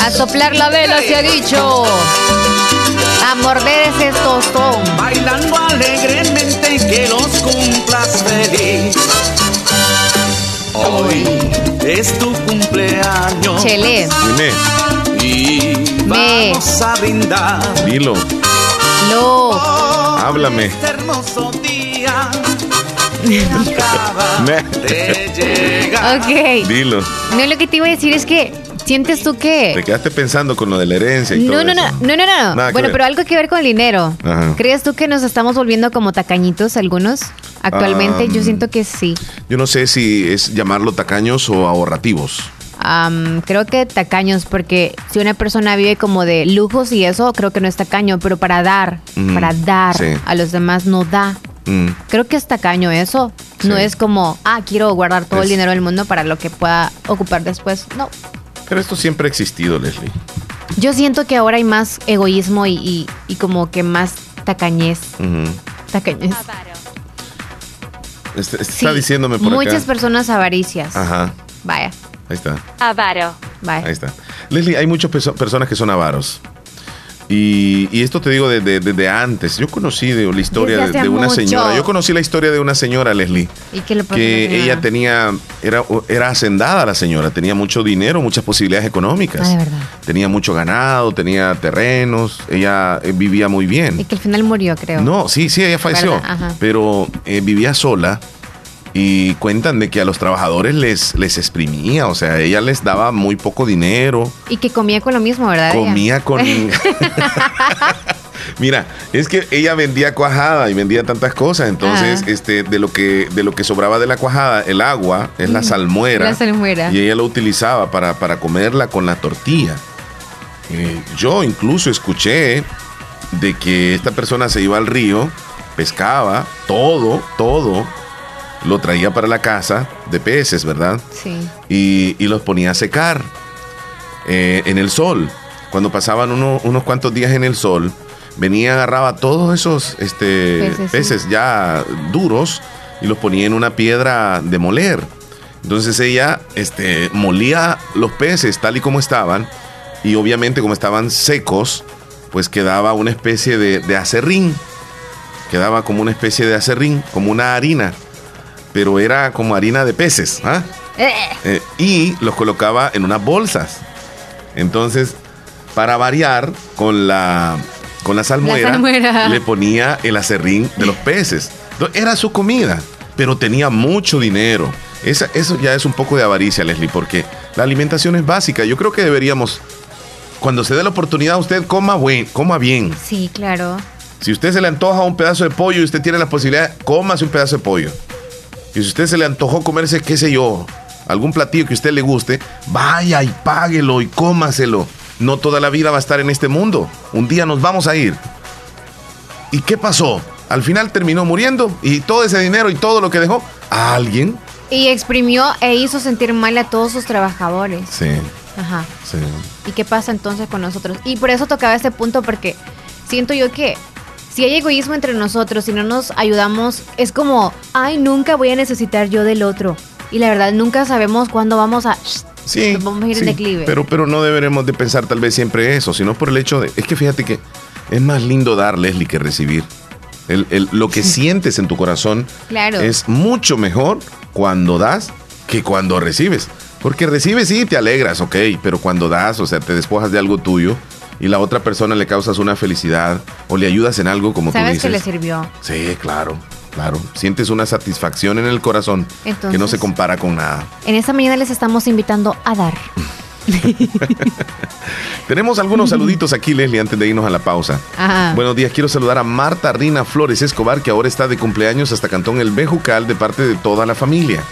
A soplar la vela se ha dicho. A morder ese tostón. Bailando alegremente que los cumplas feliz. Hoy es tu cumpleaños. Chele. Dime. Vamos a brindar. Dilo. No. Háblame. Este hermoso día. (laughs) ok. Dilo. No, lo que te iba a decir es que ¿Sientes tú que.? Te quedaste pensando con lo de la herencia y no, todo no, eso. no, no, no, no. Bueno, pero algo que ver con el dinero. ¿Crees tú que nos estamos volviendo como tacañitos algunos? Actualmente, yo siento que sí. Yo no sé si es llamarlo tacaños o ahorrativos creo que tacaños, porque si una persona vive como de lujos y eso, creo que no es tacaño, pero para dar, para dar a los demás no da. Creo que es tacaño eso. No es como, ah, quiero guardar todo el dinero del mundo para lo que pueda ocupar después. No. Pero esto siempre ha existido, Leslie. Yo siento que ahora hay más egoísmo y, como que más tacañez. Tacañez. Está, diciéndome por Muchas personas avaricias. Ajá. Vaya. Ahí está. Avaro. Ahí está. Leslie, hay muchas personas que son avaros. Y, esto te digo desde, antes. Yo conocí de, la historia de, una señora. Yo conocí la historia de una señora, Leslie. ¿Y qué le Que ella tenía, era, era hacendada la señora, tenía mucho dinero, muchas posibilidades económicas. Ah, verdad. Tenía mucho ganado, tenía terrenos, ella eh, vivía muy bien. Y que al final murió, creo. No, sí, sí, ella falleció. Pero eh, vivía sola y cuentan de que a los trabajadores les, les exprimía, o sea, ella les daba muy poco dinero. Y que comía con lo mismo, ¿verdad? Comía con... (laughs) (laughs) Mira, es que ella vendía cuajada y vendía tantas cosas, entonces este de lo que de lo que sobraba de la cuajada, el agua es la salmuera. La salmuera. Y ella lo utilizaba para, para comerla con la tortilla. Eh, yo incluso escuché de que esta persona se iba al río, pescaba todo, todo lo traía para la casa de peces, ¿verdad? Sí. Y, los ponía a secar eh, en el sol. Cuando pasaban unos cuantos días en el sol, venía, agarraba todos esos este, peces, ya duros y los ponía en una piedra de moler. Entonces ella este, molía los peces tal y como estaban y obviamente como estaban secos, pues quedaba una especie de, de acerrín. Quedaba como una especie de acerrín, como una harina pero era como harina de peces. ¿ah? Eh. Eh, y los colocaba en unas bolsas. Entonces, para variar con la, con la salmuera, (laughs) le ponía el acerrín de los peces. era su comida, pero tenía mucho dinero. Esa, eso ya es un poco de avaricia, Leslie, porque la alimentación es básica. Yo creo que deberíamos, cuando se dé la oportunidad, usted coma, buen, coma bien. Sí, claro. Si usted se le antoja un pedazo de pollo y usted tiene la posibilidad, cómase un pedazo de pollo. Y si usted se le antojó comerse, qué sé yo, algún platillo que a usted le guste, vaya y páguelo y cómaselo. No toda la vida va a estar en este mundo. Un día nos vamos a ir. ¿Y qué pasó? Al final terminó muriendo y todo ese dinero y todo lo que dejó a alguien. Y exprimió e hizo sentir mal a todos sus trabajadores. Sí. Ajá. Sí. ¿Y qué pasa entonces con nosotros? Y por eso tocaba este punto porque siento yo que si hay egoísmo entre nosotros, si no nos ayudamos, es como, ay, nunca voy a necesitar yo del otro. Y la verdad, nunca sabemos cuándo vamos a... Sí, vamos a ir en declive. Pero, pero no deberemos de pensar tal vez siempre eso, sino por el hecho de... Es que fíjate que es más lindo dar, Leslie, que recibir. El, lo que sientes en tu corazón claro. es mucho mejor cuando das que cuando recibes. Porque recibes sí, te alegras, ok, pero cuando das, o sea, te despojas de algo tuyo, y la otra persona le causas una felicidad o le ayudas en algo como tú dices. ¿Sabes que le sirvió? Sí, claro. Claro, sientes una satisfacción en el corazón que no se compara con nada. En esta mañana les estamos invitando a dar. (laughs) Tenemos algunos saluditos aquí, Leslie, antes de irnos a la pausa. Buenos días, quiero saludar a Marta Rina Flores Escobar, que ahora está de cumpleaños hasta Cantón El Bejucal de parte de toda la familia.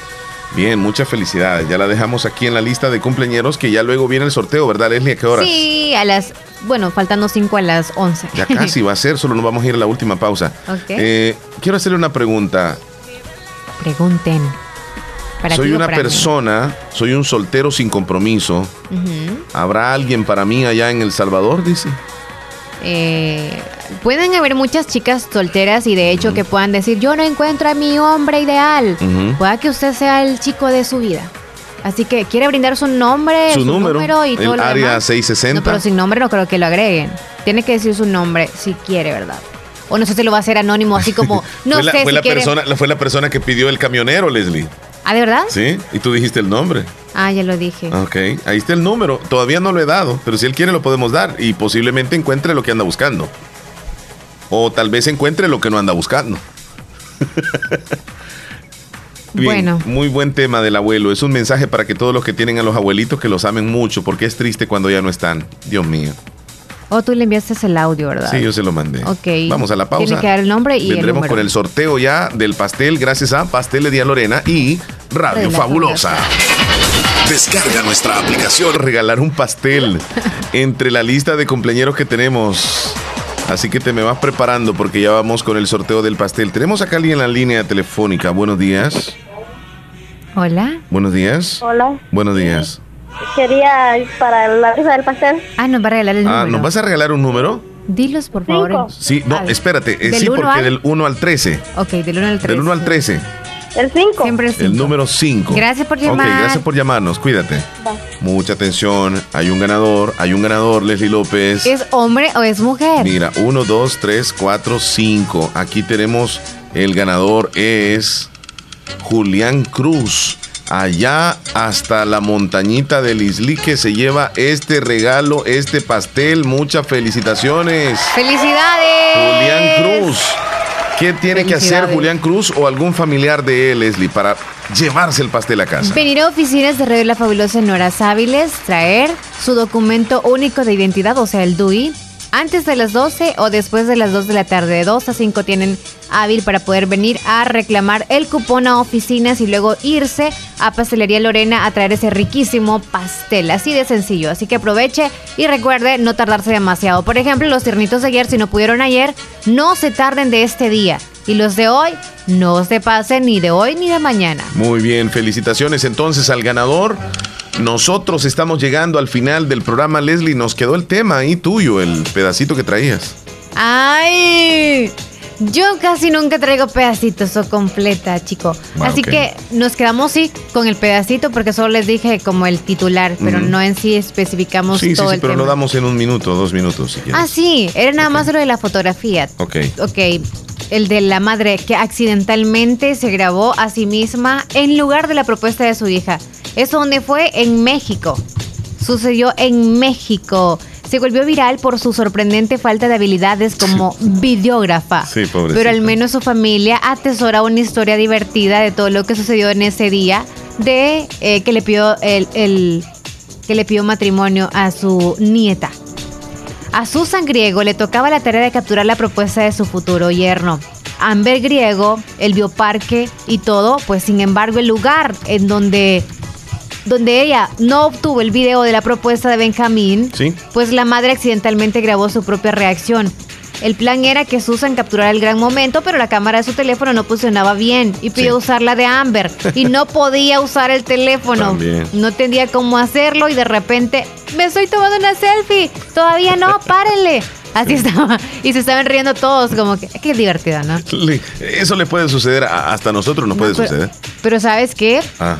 Bien, muchas felicidades. Ya la dejamos aquí en la lista de cumpleaños, que ya luego viene el sorteo, ¿verdad, Leslie? ¿A qué hora? Sí, a las, bueno, faltando cinco a las 11. Ya casi va a ser, solo nos vamos a ir a la última pausa. Eh, quiero hacerle una pregunta. Pregunten. soy una persona, soy un soltero sin compromiso. ¿Habrá alguien para mí allá en El Salvador, dice? Eh, pueden haber muchas chicas solteras y de hecho que puedan decir, yo no encuentro a mi hombre ideal. Pueda que usted sea el chico de su vida. Así que quiere brindar su nombre, su, número, y todo el área 660. No, pero sin nombre no creo que lo agreguen. Tiene que decir su nombre si quiere, ¿verdad? O no sé si lo va a hacer anónimo, así como. (laughs) No fue la, sé fue la persona, Fue la persona que pidió el camionero, Leslie. ¿Ah, de verdad? Sí, y tú dijiste el nombre. Ah, ya lo dije. Ok, ahí está el número. Todavía no lo he dado, pero si él quiere lo podemos dar y posiblemente encuentre lo que anda buscando. O tal vez encuentre lo que no anda buscando. (laughs) bueno. Muy buen tema del abuelo. Es un mensaje para que todos los que tienen a los abuelitos que los amen mucho, porque es triste cuando ya no están. Dios mío. O tú le enviaste el audio, ¿verdad? Sí, yo se lo mandé. Ok. Vamos a la pausa. Tiene que dar el nombre y Vendremos con el sorteo ya del pastel gracias a Pastel de Lorena y Radio Fabulosa. Descarga nuestra aplicación. Regalar un pastel (laughs) entre la lista de cumpleaños que tenemos. Así que te me vas preparando porque ya vamos con el sorteo del pastel. Tenemos acá alguien en la línea telefónica. Buenos días. Hola. Buenos días. Hola. Buenos días. Quería para la rifa del pastel. Ah, nos va a regalar el ah, número. ¿nos vas a regalar un número? Dilos, por favor. Sí, no, espérate. Eh, sí, porque del 1 al 13. Ok, del 1 al 13. Del 1 al 13. El 5. Siempre el 5. El número 5. Gracias por llamar. Ok, gracias por llamarnos. Cuídate. Mucha atención. Hay un ganador. Hay un ganador, Leslie López. ¿Es hombre o es mujer? Mira, 1, 2, 3, 4, 5. Aquí tenemos el ganador. Es Julián Cruz allá hasta la montañita del Isli que se lleva este regalo, este pastel. Muchas felicitaciones. ¡Felicidades! Julián Cruz. ¿Qué tiene que hacer Julián Cruz o algún familiar de él, Leslie, para llevarse el pastel a casa? Venir a oficinas de Radio La Fabulosa en horas hábiles, traer su documento único de identidad, o sea, el DUI, antes de las 12 o después de las 2 de la tarde. De 2 a 5 tienen hábil para poder venir a reclamar el cupón a oficinas y luego irse a Pastelería Lorena a traer ese riquísimo pastel. Así de sencillo. Así que aproveche y recuerde no tardarse demasiado. Por ejemplo, los tiernitos de ayer, si no pudieron ayer, no se tarden de este día. Y los de hoy no se pasen ni de hoy ni de mañana. Muy bien, felicitaciones entonces al ganador. Nosotros estamos llegando al final del programa, Leslie. Nos quedó el tema ahí tuyo, el pedacito que traías. ¡Ay! Yo casi nunca traigo pedacitos o completa, chico. Ah, Así que nos quedamos sí con el pedacito porque solo les dije como el titular, pero no en sí especificamos sí, todo sí, sí, pero lo damos en un minuto, dos minutos. Si ah, sí, era nada más lo de la fotografía. Ok. Ok. El de la madre que accidentalmente se grabó a sí misma en lugar de la propuesta de su hija. ¿Eso donde fue? En México. Sucedió en México. Se volvió viral por su sorprendente falta de habilidades como (laughs) videógrafa. Sí, Pero al menos su familia atesora una historia divertida de todo lo que sucedió en ese día de eh, que le pidió el, que le pidió matrimonio a su nieta. A Susan Griego le tocaba la tarea de capturar la propuesta de su futuro yerno. Amber Griego, el bioparque y todo, pues sin embargo el lugar en donde donde ella no obtuvo el video de la propuesta de Benjamín, pues la madre accidentalmente grabó su propia reacción. El plan era que Susan capturara el gran momento, pero la cámara de su teléfono no funcionaba bien y pidió usar la de Amber (laughs) y no podía usar el teléfono. No entendía cómo hacerlo y de repente me estoy tomando una selfie. Todavía no, (laughs) párenle. Así estaba. Y se estaban riendo todos, como que qué divertido, ¿no? Eso le puede suceder, hasta a nosotros no, puede suceder. Pero ¿sabes qué? Ah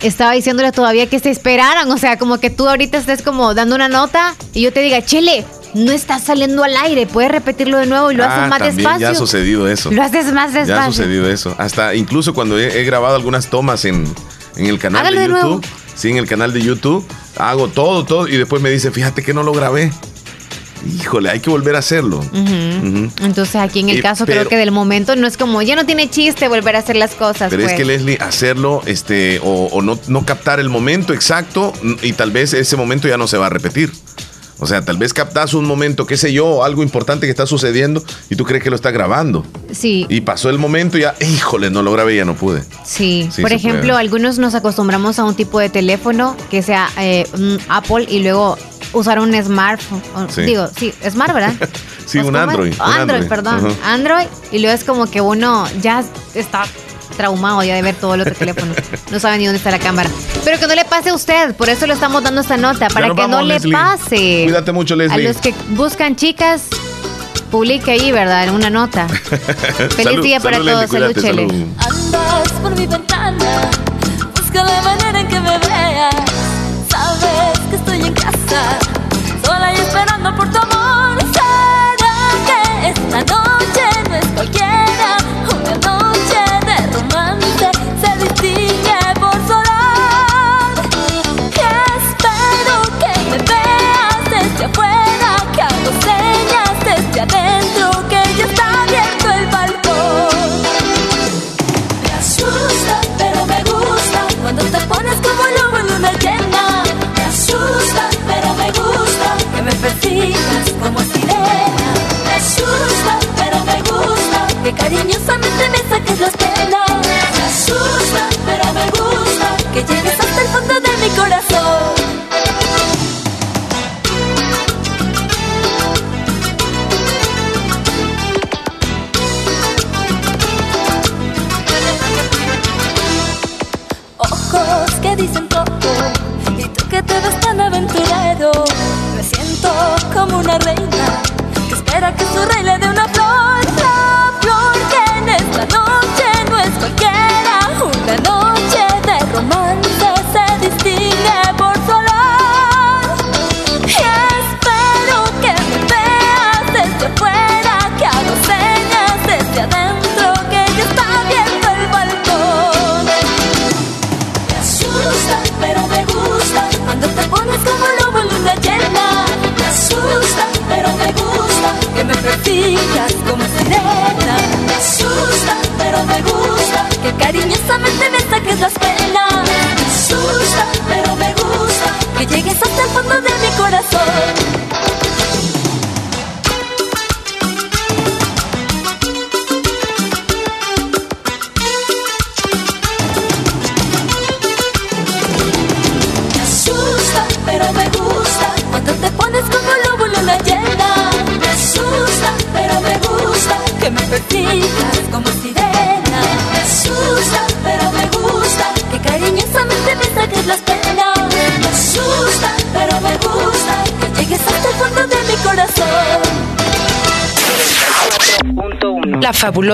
estaba diciéndole todavía que se esperaran. O sea, como que tú ahorita estés como dando una nota y yo te diga, Chele, no está saliendo al aire. Puedes repetirlo de nuevo y lo haces ah, más despacio. Ya ha sucedido eso. Lo haces más despacio. Ya ha sucedido eso. Hasta incluso cuando he, grabado algunas tomas en, en el canal de YouTube. sí, en el canal de YouTube. Hago todo, todo. Y después me dice, fíjate que no lo grabé. Híjole, hay que volver a hacerlo. Entonces aquí en el caso creo que del momento no es como, ya no tiene chiste volver a hacer las cosas. Pero es pues. que Leslie, hacerlo este, o, no, no captar el momento exacto y tal vez ese momento ya no se va a repetir. O sea, tal vez captas un momento, qué sé yo, algo importante que está sucediendo y tú crees que lo está grabando. Sí. Y pasó el momento y ya, híjole, no lo grabé, ya no pude. Sí. Por ejemplo, algunos nos acostumbramos a un tipo de teléfono que sea eh, Apple y luego usar un smartphone. Digo, sí, smart, ¿verdad? (laughs) sí, un Android, un Android. perdón. Android. Y luego es como que uno ya está traumado ya de ver todo el otro teléfono. No sabe ni dónde está la cámara. Pero que no le pase a usted, por eso le estamos dando esta nota, para que no le pase. Cuídate mucho, Leslie. A los que buscan chicas, publique ahí, ¿verdad? En una nota. (laughs) Feliz día para todos. Salud, Chele. Andas por mi ventana, busca la manera en que me veas. Sabes que estoy en casa, sola y esperando por tu amor. ¿Será que esta noche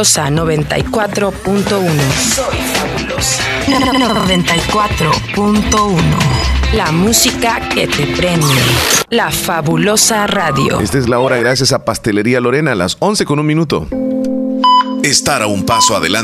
fabulosa 94.1. Soy fabulosa. 94.1. La música que te prende. La fabulosa radio. Esta es la hora gracias a Pastelería Lorena, a las 11 con un minuto. Estar a un paso adelante.